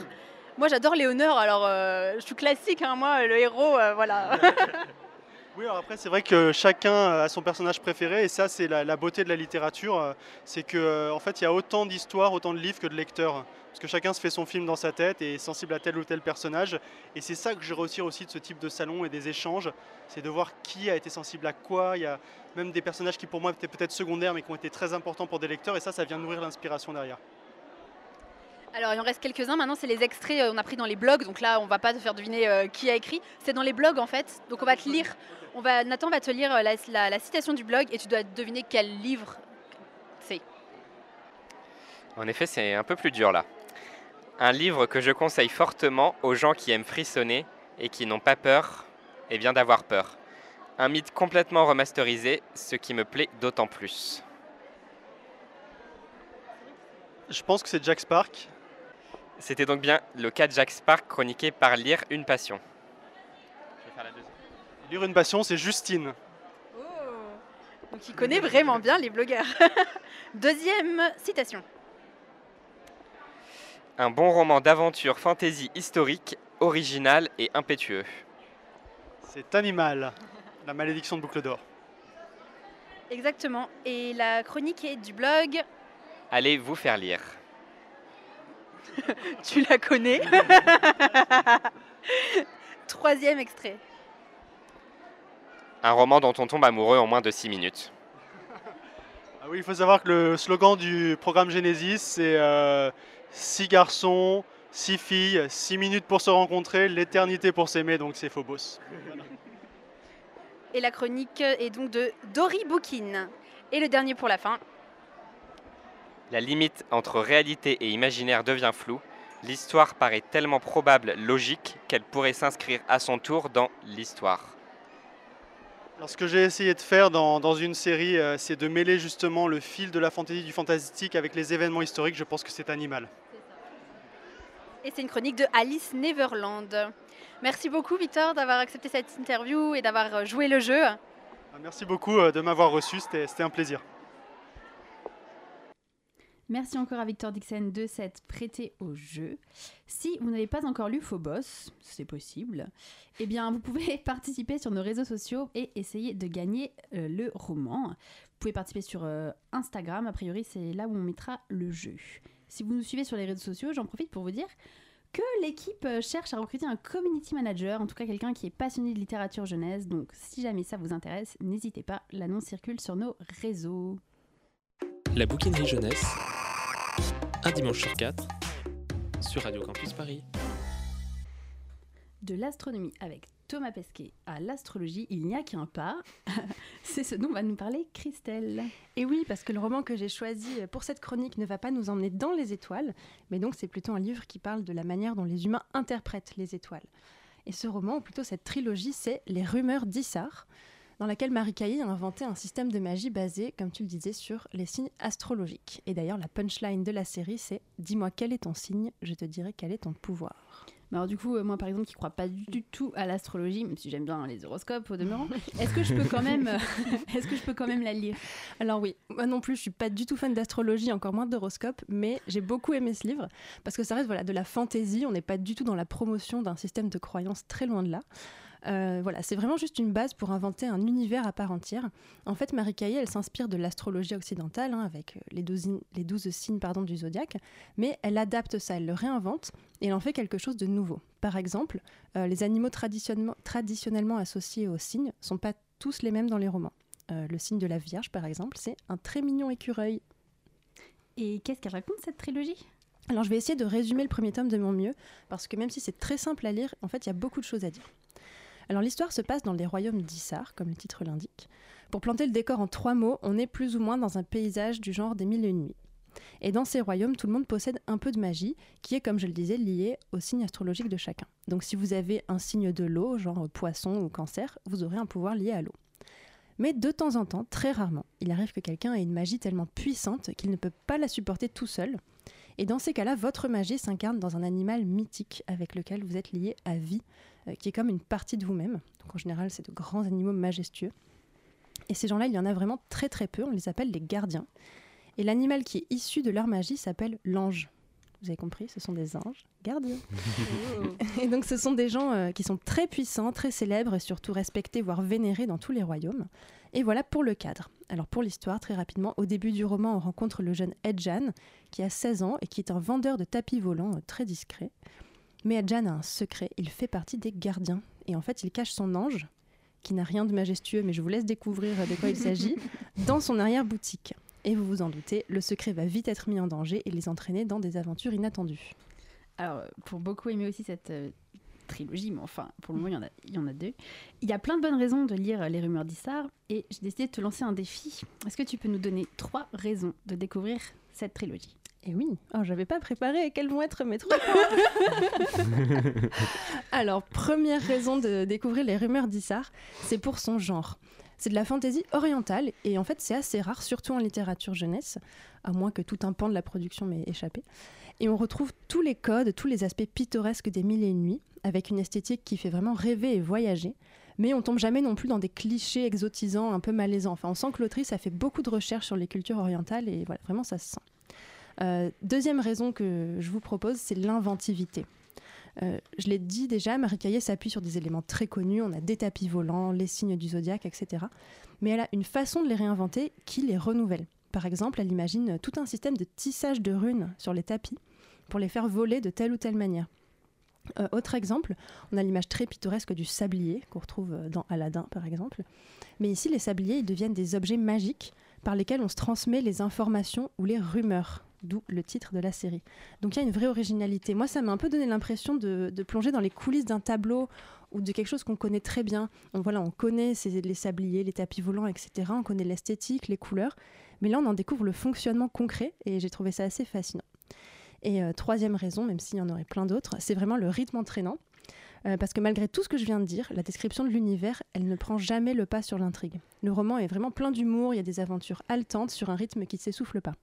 Moi j'adore Léonore, alors euh, je suis classique, hein, moi le héros, euh, voilà. Oui, alors après, c'est vrai que chacun a son personnage préféré, et ça, c'est la, beauté de la littérature. euh, C'est que, euh, en fait, il y a autant d'histoires, autant de livres que de lecteurs. Parce que chacun se fait son film dans sa tête et est sensible à tel ou tel personnage. Et c'est ça que je retire aussi de ce type de salon et des échanges. C'est de voir qui a été sensible à quoi. Il y a même des personnages qui, pour moi, étaient peut-être secondaires, mais qui ont été très importants pour des lecteurs. Et ça, ça vient nourrir l'inspiration derrière. Alors il en reste quelques-uns maintenant, c'est les extraits euh, on a pris dans les blogs, donc là on va pas te faire deviner euh, qui a écrit, c'est dans les blogs en fait, donc on va te lire, on va, Nathan va te lire euh, la, la- la citation du blog et tu dois deviner quel livre c'est. En effet, c'est un peu plus dur là. Un livre que je conseille fortement aux gens qui aiment frissonner et qui n'ont pas peur, et bien d'avoir peur. Un mythe complètement remasterisé, ce qui me plaît d'autant plus. Je pense que c'est Jack Spark. C'était donc bien le cas de Jack Spark chroniqué par Lire une passion. Je vais faire la deuxième. Lire une passion, c'est Justine. Donc il connaît vraiment bien les blogueurs. Deuxième citation. Un bon roman d'aventure fantasy historique, original et impétueux. C'est Animal, la malédiction de Boucle d'Or. Exactement, et la chronique est du blog, Allez vous faire lire. tu la connais. Troisième extrait. Un roman dont on tombe amoureux en moins de 6 minutes. Ah oui, il faut savoir que le slogan du programme Genesis, c'est euh, six garçons, six filles, six minutes pour se rencontrer, l'éternité pour s'aimer, donc c'est Phobos. Et la chronique est donc de Dory Bookin. Et le dernier pour la fin. La limite entre réalité et imaginaire devient floue. L'histoire paraît tellement probable, logique, qu'elle pourrait s'inscrire à son tour dans l'histoire. Alors, ce que j'ai essayé de faire dans, dans une série, euh, c'est de mêler justement le fil de la fantaisie du fantastique avec les événements historiques. Je pense que c'est animal. Et c'est une chronique de Alice Neverland. Merci beaucoup Victor d'avoir accepté cette interview et d'avoir euh, joué le jeu. Ah, Merci beaucoup euh, de m'avoir reçu, c'était un plaisir. Merci encore à Victor Dixon de s'être prêté au jeu. Si vous n'avez pas encore lu Phobos, c'est possible, eh bien vous pouvez participer sur nos réseaux sociaux et essayer de gagner euh, le roman. Vous pouvez participer sur euh, Instagram, a priori c'est là où on mettra le jeu. Si vous nous suivez sur les réseaux sociaux, j'en profite pour vous dire que l'équipe euh, cherche à recruter un community manager, en tout cas quelqu'un qui est passionné de littérature jeunesse. Donc si jamais ça vous intéresse, n'hésitez pas, l'annonce circule sur nos réseaux. La bouquinerie jeunesse, un dimanche sur quatre, sur Radio Campus Paris. De l'astronomie avec Thomas Pesquet à l'astrologie, il n'y a qu'un pas. C'est ce dont va nous parler Christelle. Et oui, parce que le roman que j'ai choisi pour cette chronique ne va pas nous emmener dans les étoiles, mais donc c'est plutôt un livre qui parle de la manière dont les humains interprètent les étoiles. Et ce roman, ou plutôt cette trilogie, c'est Les rumeurs d'Issar, dans laquelle Marie Caillé a inventé un système de magie basé, comme tu le disais, sur les signes astrologiques. Et d'ailleurs, la punchline de la série, c'est Dis-moi quel est ton signe, je te dirai quel est ton pouvoir. Mais alors du coup, euh, moi par exemple qui crois pas du tout à l'astrologie, même si j'aime bien les horoscopes au demeurant, est-ce que je peux quand même, euh, est-ce que je peux quand même la lire? Alors oui, moi non plus, je suis pas du tout fan d'astrologie, encore moins d'horoscope, mais j'ai beaucoup aimé ce livre parce que ça reste voilà de la fantaisie. On n'est pas du tout dans la promotion d'un système de croyances très loin de là. Euh, voilà, c'est vraiment juste une base pour inventer un univers à part entière. En fait, Marie Caillé, elle s'inspire de l'astrologie occidentale, hein, avec euh, les 12, les 12 signes pardon, du zodiaque, mais elle adapte ça, elle le réinvente et elle en fait quelque chose de nouveau. Par exemple, euh, les animaux traditionnellement, traditionnellement associés aux signes sont pas tous les mêmes dans les romans. Euh, le signe de la Vierge, par exemple, c'est un très mignon écureuil. Et qu'est-ce qu'elle raconte cette trilogie? Alors, je vais essayer de résumer le premier tome de mon mieux, parce que même si c'est très simple à lire, en fait, il y a beaucoup de choses à dire. Alors l'histoire se passe dans les royaumes d'Issar, comme le titre l'indique. Pour planter le décor en trois mots, on est plus ou moins dans un paysage du genre des mille et une nuits. Et dans ces royaumes, tout le monde possède un peu de magie, qui est, comme je le disais, liée au signe astrologique de chacun. Donc si vous avez un signe de l'eau, genre poisson ou cancer, vous aurez un pouvoir lié à l'eau. Mais de temps en temps, très rarement, il arrive que quelqu'un ait une magie tellement puissante qu'il ne peut pas la supporter tout seul. Et dans ces cas-là, votre magie s'incarne dans un animal mythique avec lequel vous êtes lié à vie, euh, qui est comme une partie de vous-même. Donc en général, c'est de grands animaux majestueux. Et ces gens-là, il y en a vraiment très très peu, on les appelle les gardiens. Et l'animal qui est issu de leur magie s'appelle l'ange. Vous avez compris, ce sont des anges gardiens. et donc ce sont des gens euh, qui sont très puissants, très célèbres et surtout respectés, voire vénérés dans tous les royaumes. Et voilà pour le cadre. Alors pour l'histoire, très rapidement, au début du roman, on rencontre le jeune Edjan, qui a 16 ans et qui est un vendeur de tapis volants euh, très discret. Mais Edjan a un secret, il fait partie des gardiens. Et en fait, il cache son ange, qui n'a rien de majestueux, mais je vous laisse découvrir de quoi il s'agit, dans son arrière-boutique. Et vous vous en doutez, le secret va vite être mis en danger et les entraîner dans des aventures inattendues. Alors, pour beaucoup aimer aussi cette euh, trilogie, mais enfin, pour le moment, il y, en a, il y en a deux. Il y a plein de bonnes raisons de lire Les Rumeurs d'Issar et j'ai décidé de te lancer un défi. Est-ce que tu peux nous donner trois raisons de découvrir cette trilogie? Et oui, oh, j'avais pas préparé quels vont être mes trois points? Alors, première raison de découvrir Les Rumeurs d'Issar, c'est pour son genre. C'est de la fantaisie orientale et en fait c'est assez rare, surtout en littérature jeunesse, à moins que tout un pan de la production m'ait échappé. Et on retrouve tous les codes, tous les aspects pittoresques des Mille et une nuits, avec une esthétique qui fait vraiment rêver et voyager. Mais on tombe jamais non plus dans des clichés exotisants, un peu malaisants. Enfin, on sent que l'autrice a fait beaucoup de recherches sur les cultures orientales et voilà, vraiment ça se sent. Euh, deuxième raison que je vous propose, c'est l'inventivité. Euh, je l'ai dit déjà, Marie Caillé s'appuie sur des éléments très connus. On a des tapis volants, les signes du zodiaque, etc. Mais elle a une façon de les réinventer qui les renouvelle. Par exemple, elle imagine tout un système de tissage de runes sur les tapis pour les faire voler de telle ou telle manière. Euh, autre exemple, on a l'image très pittoresque du sablier qu'on retrouve dans Aladdin par exemple. Mais ici, les sabliers ils deviennent des objets magiques par lesquels on se transmet les informations ou les rumeurs, d'où le titre de la série. Donc il y a une vraie originalité. Moi, ça m'a un peu donné l'impression de, de plonger dans les coulisses d'un tableau ou de quelque chose qu'on connaît très bien. On, voilà, on connaît ces- les sabliers, les tapis volants, etc. On connaît l'esthétique, les couleurs. Mais là, on en découvre le fonctionnement concret et j'ai trouvé ça assez fascinant. Et euh, troisième raison, même s'il y en aurait plein d'autres, c'est vraiment le rythme entraînant. Euh, parce que malgré tout ce que je viens de dire, la description de l'univers, elle ne prend jamais le pas sur l'intrigue. Le roman est vraiment plein d'humour, il y a des aventures haletantes sur un rythme qui ne s'essouffle pas.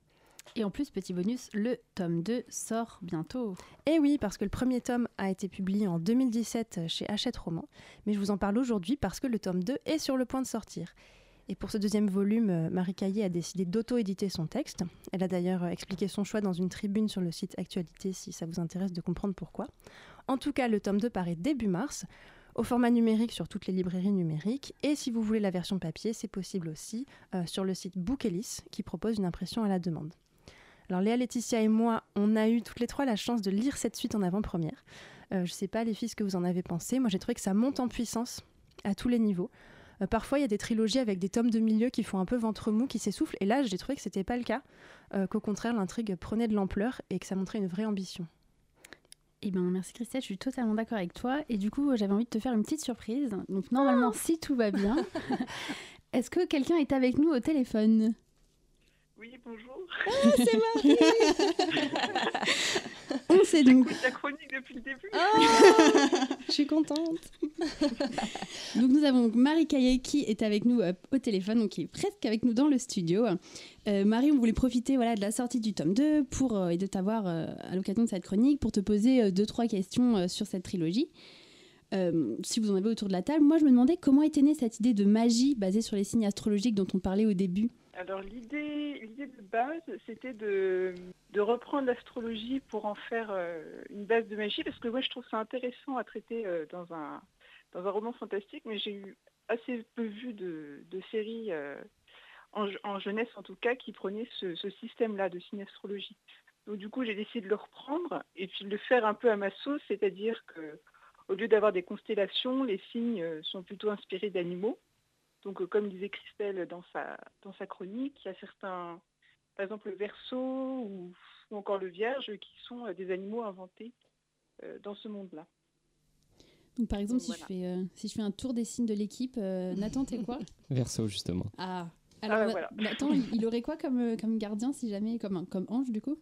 Et en plus, petit bonus, le tome 2 sort bientôt. Et oui, parce que le premier tome a été publié en 2017 chez Hachette Roman, mais je vous en parle aujourd'hui parce que le tome 2 est sur le point de sortir. Et pour ce deuxième volume, euh, Marie Caillé a décidé d'auto-éditer son texte. Elle a d'ailleurs euh, expliqué son choix dans une tribune sur le site Actualité si ça vous intéresse de comprendre pourquoi. En tout cas, le tome 2 paraît début mars, au format numérique sur toutes les librairies numériques. Et si vous voulez la version papier, c'est possible aussi euh, sur le site Bookelis qui propose une impression à la demande. Alors Léa, Laetitia et moi, on a eu toutes les trois la chance de lire cette suite en avant-première. Je sais pas les filles ce que vous en avez pensé. Moi j'ai trouvé que ça monte en puissance à tous les niveaux. Euh, parfois il y a des trilogies avec des tomes de milieu qui font un peu ventre mou, qui s'essoufflent. Et là j'ai trouvé que c'était pas le cas, euh, qu'au contraire l'intrigue prenait de l'ampleur et que ça montrait une vraie ambition. Eh ben, merci Christelle, je suis totalement d'accord avec toi. Et du coup, j'avais envie de te faire une petite surprise. Donc, normalement, si tout va bien, est-ce que quelqu'un est avec nous au téléphone? Oui, bonjour. Ah, c'est Marie On sait donc. La chronique depuis le début. Je suis contente. donc nous avons Marie Caillé qui est avec nous euh, au téléphone, donc qui est presque avec nous dans le studio. Euh, Marie, on voulait profiter voilà, de la sortie du tome 2 pour, euh, et de t'avoir euh, à l'occasion de cette chronique pour te poser euh, deux, trois questions euh, sur cette trilogie. Euh, si vous en avez autour de la table, moi je me demandais comment était née cette idée de magie basée sur les signes astrologiques dont on parlait au début. Alors l'idée, de base, c'était de, reprendre l'astrologie pour en faire euh, une base de magie, parce que moi je trouve ça intéressant à traiter euh, dans, un, dans un roman fantastique, mais j'ai eu assez peu vu de, séries, euh, en, jeunesse en tout cas, qui prenaient ce, système-là de signes astrologie. Donc du coup j'ai décidé de le reprendre et puis de le faire un peu à ma sauce, c'est-à-dire que au lieu d'avoir des constellations, les signes sont plutôt inspirés d'animaux. Donc, euh, comme disait Christelle dans sa, dans sa chronique, il y a certains, par exemple le verso ou, ou encore le vierge, qui sont euh, des animaux inventés euh, dans ce monde-là. Donc par exemple, si, Voilà. je fais, euh, si je fais un tour des signes de l'équipe, euh, Nathan, t'es quoi? Verso, justement. Ah, alors Ah, voilà. Nathan, il, aurait quoi comme, comme gardien si jamais, comme, comme ange du coup?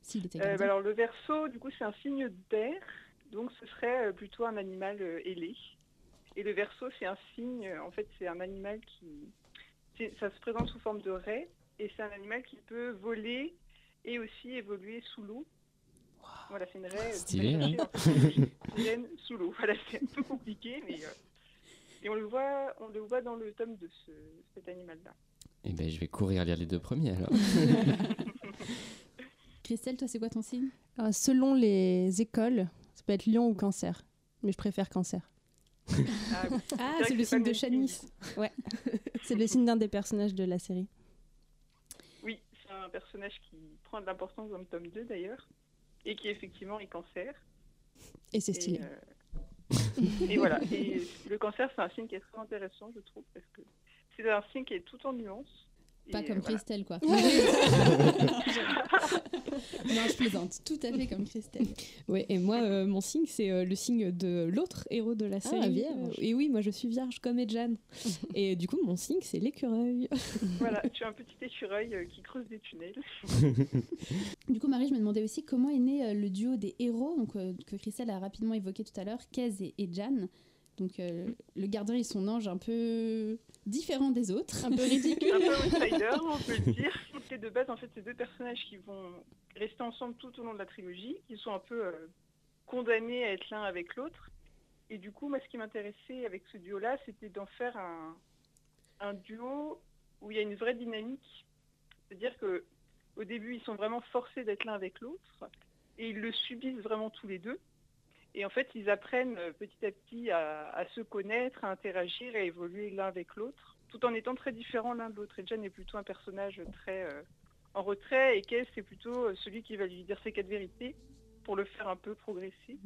S'il était Euh, gardien. bah alors le verso, du coup, c'est un signe d'air, donc ce serait plutôt un animal euh, ailé. Et le verso, c'est un signe, euh, en fait, c'est un animal qui, ça se présente sous forme de raie, et c'est un animal qui peut voler et aussi évoluer sous l'eau. Voilà, c'est une raie euh, Stylé, hein. en l'oxygène sous l'eau. Voilà, c'est un peu compliqué, mais euh, et on le voit, on le voit dans le tome de ce, cet animal-là. Eh ben, je vais courir lire les deux premiers alors. Christelle, toi, c'est quoi ton signe? Euh, selon les écoles, ça peut être lion ou cancer, mais je préfère cancer. Ah, c'est le signe de Shanice. Ouais, c'est le signe d'un des personnages de la série. Oui, c'est un personnage qui prend de l'importance dans le tome 2 d'ailleurs, et qui effectivement est cancer. Et c'est stylé. euh, Et, voilà, et le cancer c'est un signe qui est très intéressant je trouve, parce que c'est un signe qui est tout en nuances. Pas Et, comme voilà. Christelle, quoi. non, je plaisante. Tout à fait comme Christelle. Ouais, et moi, euh, mon signe, c'est euh, le signe de l'autre héros de la série. vierge. Euh, et oui, moi, je suis vierge comme Edjan. et du coup, mon signe, c'est l'écureuil. Voilà, tu as un petit écureuil euh, qui creuse des tunnels. Du coup, Marie, je me demandais aussi comment est né euh, le duo des héros, donc, euh, que Christelle a rapidement évoqué tout à l'heure, Kez et, et Jan. Donc, euh, le gardien et son ange un peu différent des autres. Un peu ridicule. un peu outsider, on peut le dire. C'est de base, en fait, ces deux personnages qui vont rester ensemble tout au long de la trilogie, qui sont un peu euh, condamnés à être l'un avec l'autre. Et du coup, moi, ce qui m'intéressait avec ce duo-là, c'était d'en faire un, un duo où il y a une vraie dynamique. C'est-à-dire que au début, ils sont vraiment forcés d'être l'un avec l'autre, et ils le subissent vraiment tous les deux. Et en fait, ils apprennent euh, petit à petit à, à se connaître, à interagir à évoluer l'un avec l'autre, tout en étant très différents l'un de l'autre. Et Jan est plutôt un personnage très euh, en retrait, et Kez, c'est plutôt euh, celui qui va lui dire ses quatre vérités pour le faire un peu progresser.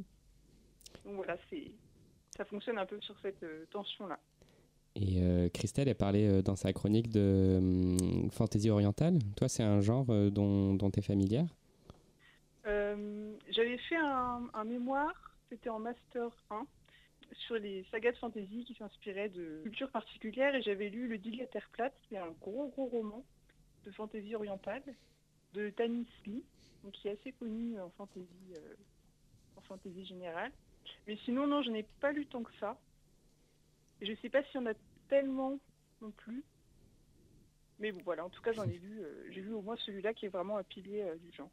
Donc voilà, c'est ça fonctionne un peu sur cette euh, tension-là. Et euh, Christelle, elle parlait euh, dans sa chronique de hum, fantaisie orientale. Toi, c'est un genre dont, tu es familière? J'avais fait un, un mémoire, c'était en Master 1, sur les sagas de fantasy qui s'inspiraient de cultures particulières et j'avais lu Le Digue Terre plate, qui est un gros gros roman de fantasy orientale de Tanis Lee, donc qui est assez connu en fantasy, euh, en fantasy générale. Mais sinon, non, je n'ai pas lu tant que ça. Je ne sais pas s'il y en a tellement non plus. Mais bon, voilà, en tout cas, j'en ai vu, euh, j'ai vu au moins celui-là qui est vraiment un pilier euh, du genre.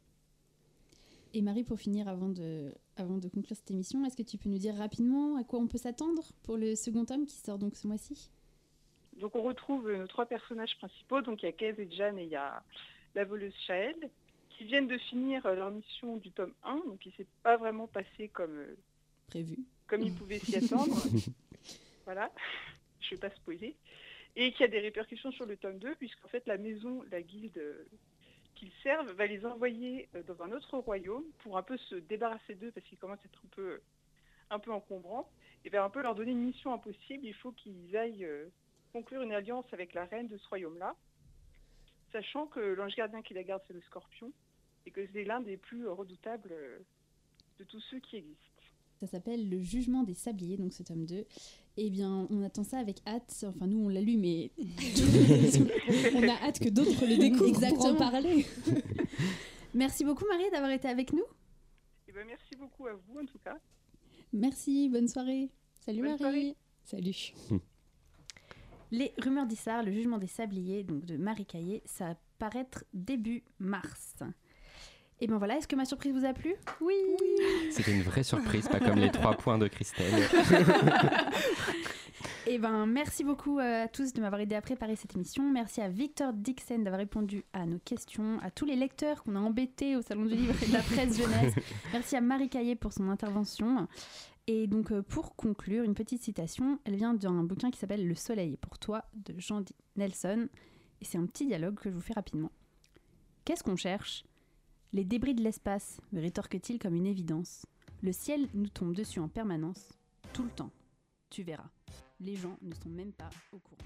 Et Marie, pour finir, avant de, avant de conclure cette émission, est-ce que tu peux nous dire rapidement à quoi on peut s'attendre pour le second tome qui sort donc ce mois-ci? Donc on retrouve euh, nos trois personnages principaux, donc il y a Kez et Jan et il y a la voleuse Shael, qui viennent de finir euh, leur mission du tome 1, donc il s'est pas vraiment passé comme, euh, prévu, comme ils pouvaient s'y attendre. voilà, je vais pas spoiler. Et qui a des répercussions sur le tome 2, puisqu'en fait la maison, la guilde euh, qu'ils servent, va les envoyer euh, dans un autre royaume pour un peu se débarrasser d'eux, parce qu'ils commencent à être un peu, un peu encombrants, et va un peu leur donner une mission impossible. Il faut qu'ils aillent euh, conclure une alliance avec la reine de ce royaume-là, sachant que l'ange gardien qui la garde, c'est le scorpion, et que c'est l'un des plus redoutables euh, de tous ceux qui existent. Ça s'appelle Le Jugement des Sabliers, donc ce tome 2. Eh bien, on attend ça avec hâte. Enfin, nous, on l'a lu, mais On a hâte que d'autres le découvrent pour en parler. Merci beaucoup, Marie, d'avoir été avec nous. Et ben, merci beaucoup à vous, en tout cas. Merci, bonne soirée. Salut Bonne Marie. Salut. Les rumeurs d'Issard, le jugement des sabliers, donc de Marie Caillé, ça va paraître début mars. Et ben voilà, est-ce que ma surprise vous a plu? Oui. C'était une vraie surprise, pas comme les trois points de Christelle. Et ben merci beaucoup euh, à tous de m'avoir aidé à préparer cette émission. Merci à Victor Dixon d'avoir répondu à nos questions, à tous les lecteurs qu'on a embêtés au Salon du Livre et de la presse jeunesse. Merci à Marie Caillé pour son intervention. Et donc euh, pour conclure, une petite citation, elle vient d'un bouquin qui s'appelle Le Soleil est pour toi de Jean Di- Nelson. Et c'est un petit dialogue que je vous fais rapidement. Qu'est-ce qu'on cherche? Les débris de l'espace, me rétorque-t-il comme une évidence? Le ciel nous tombe dessus en permanence, tout le temps. Tu verras. Les gens ne sont même pas au courant.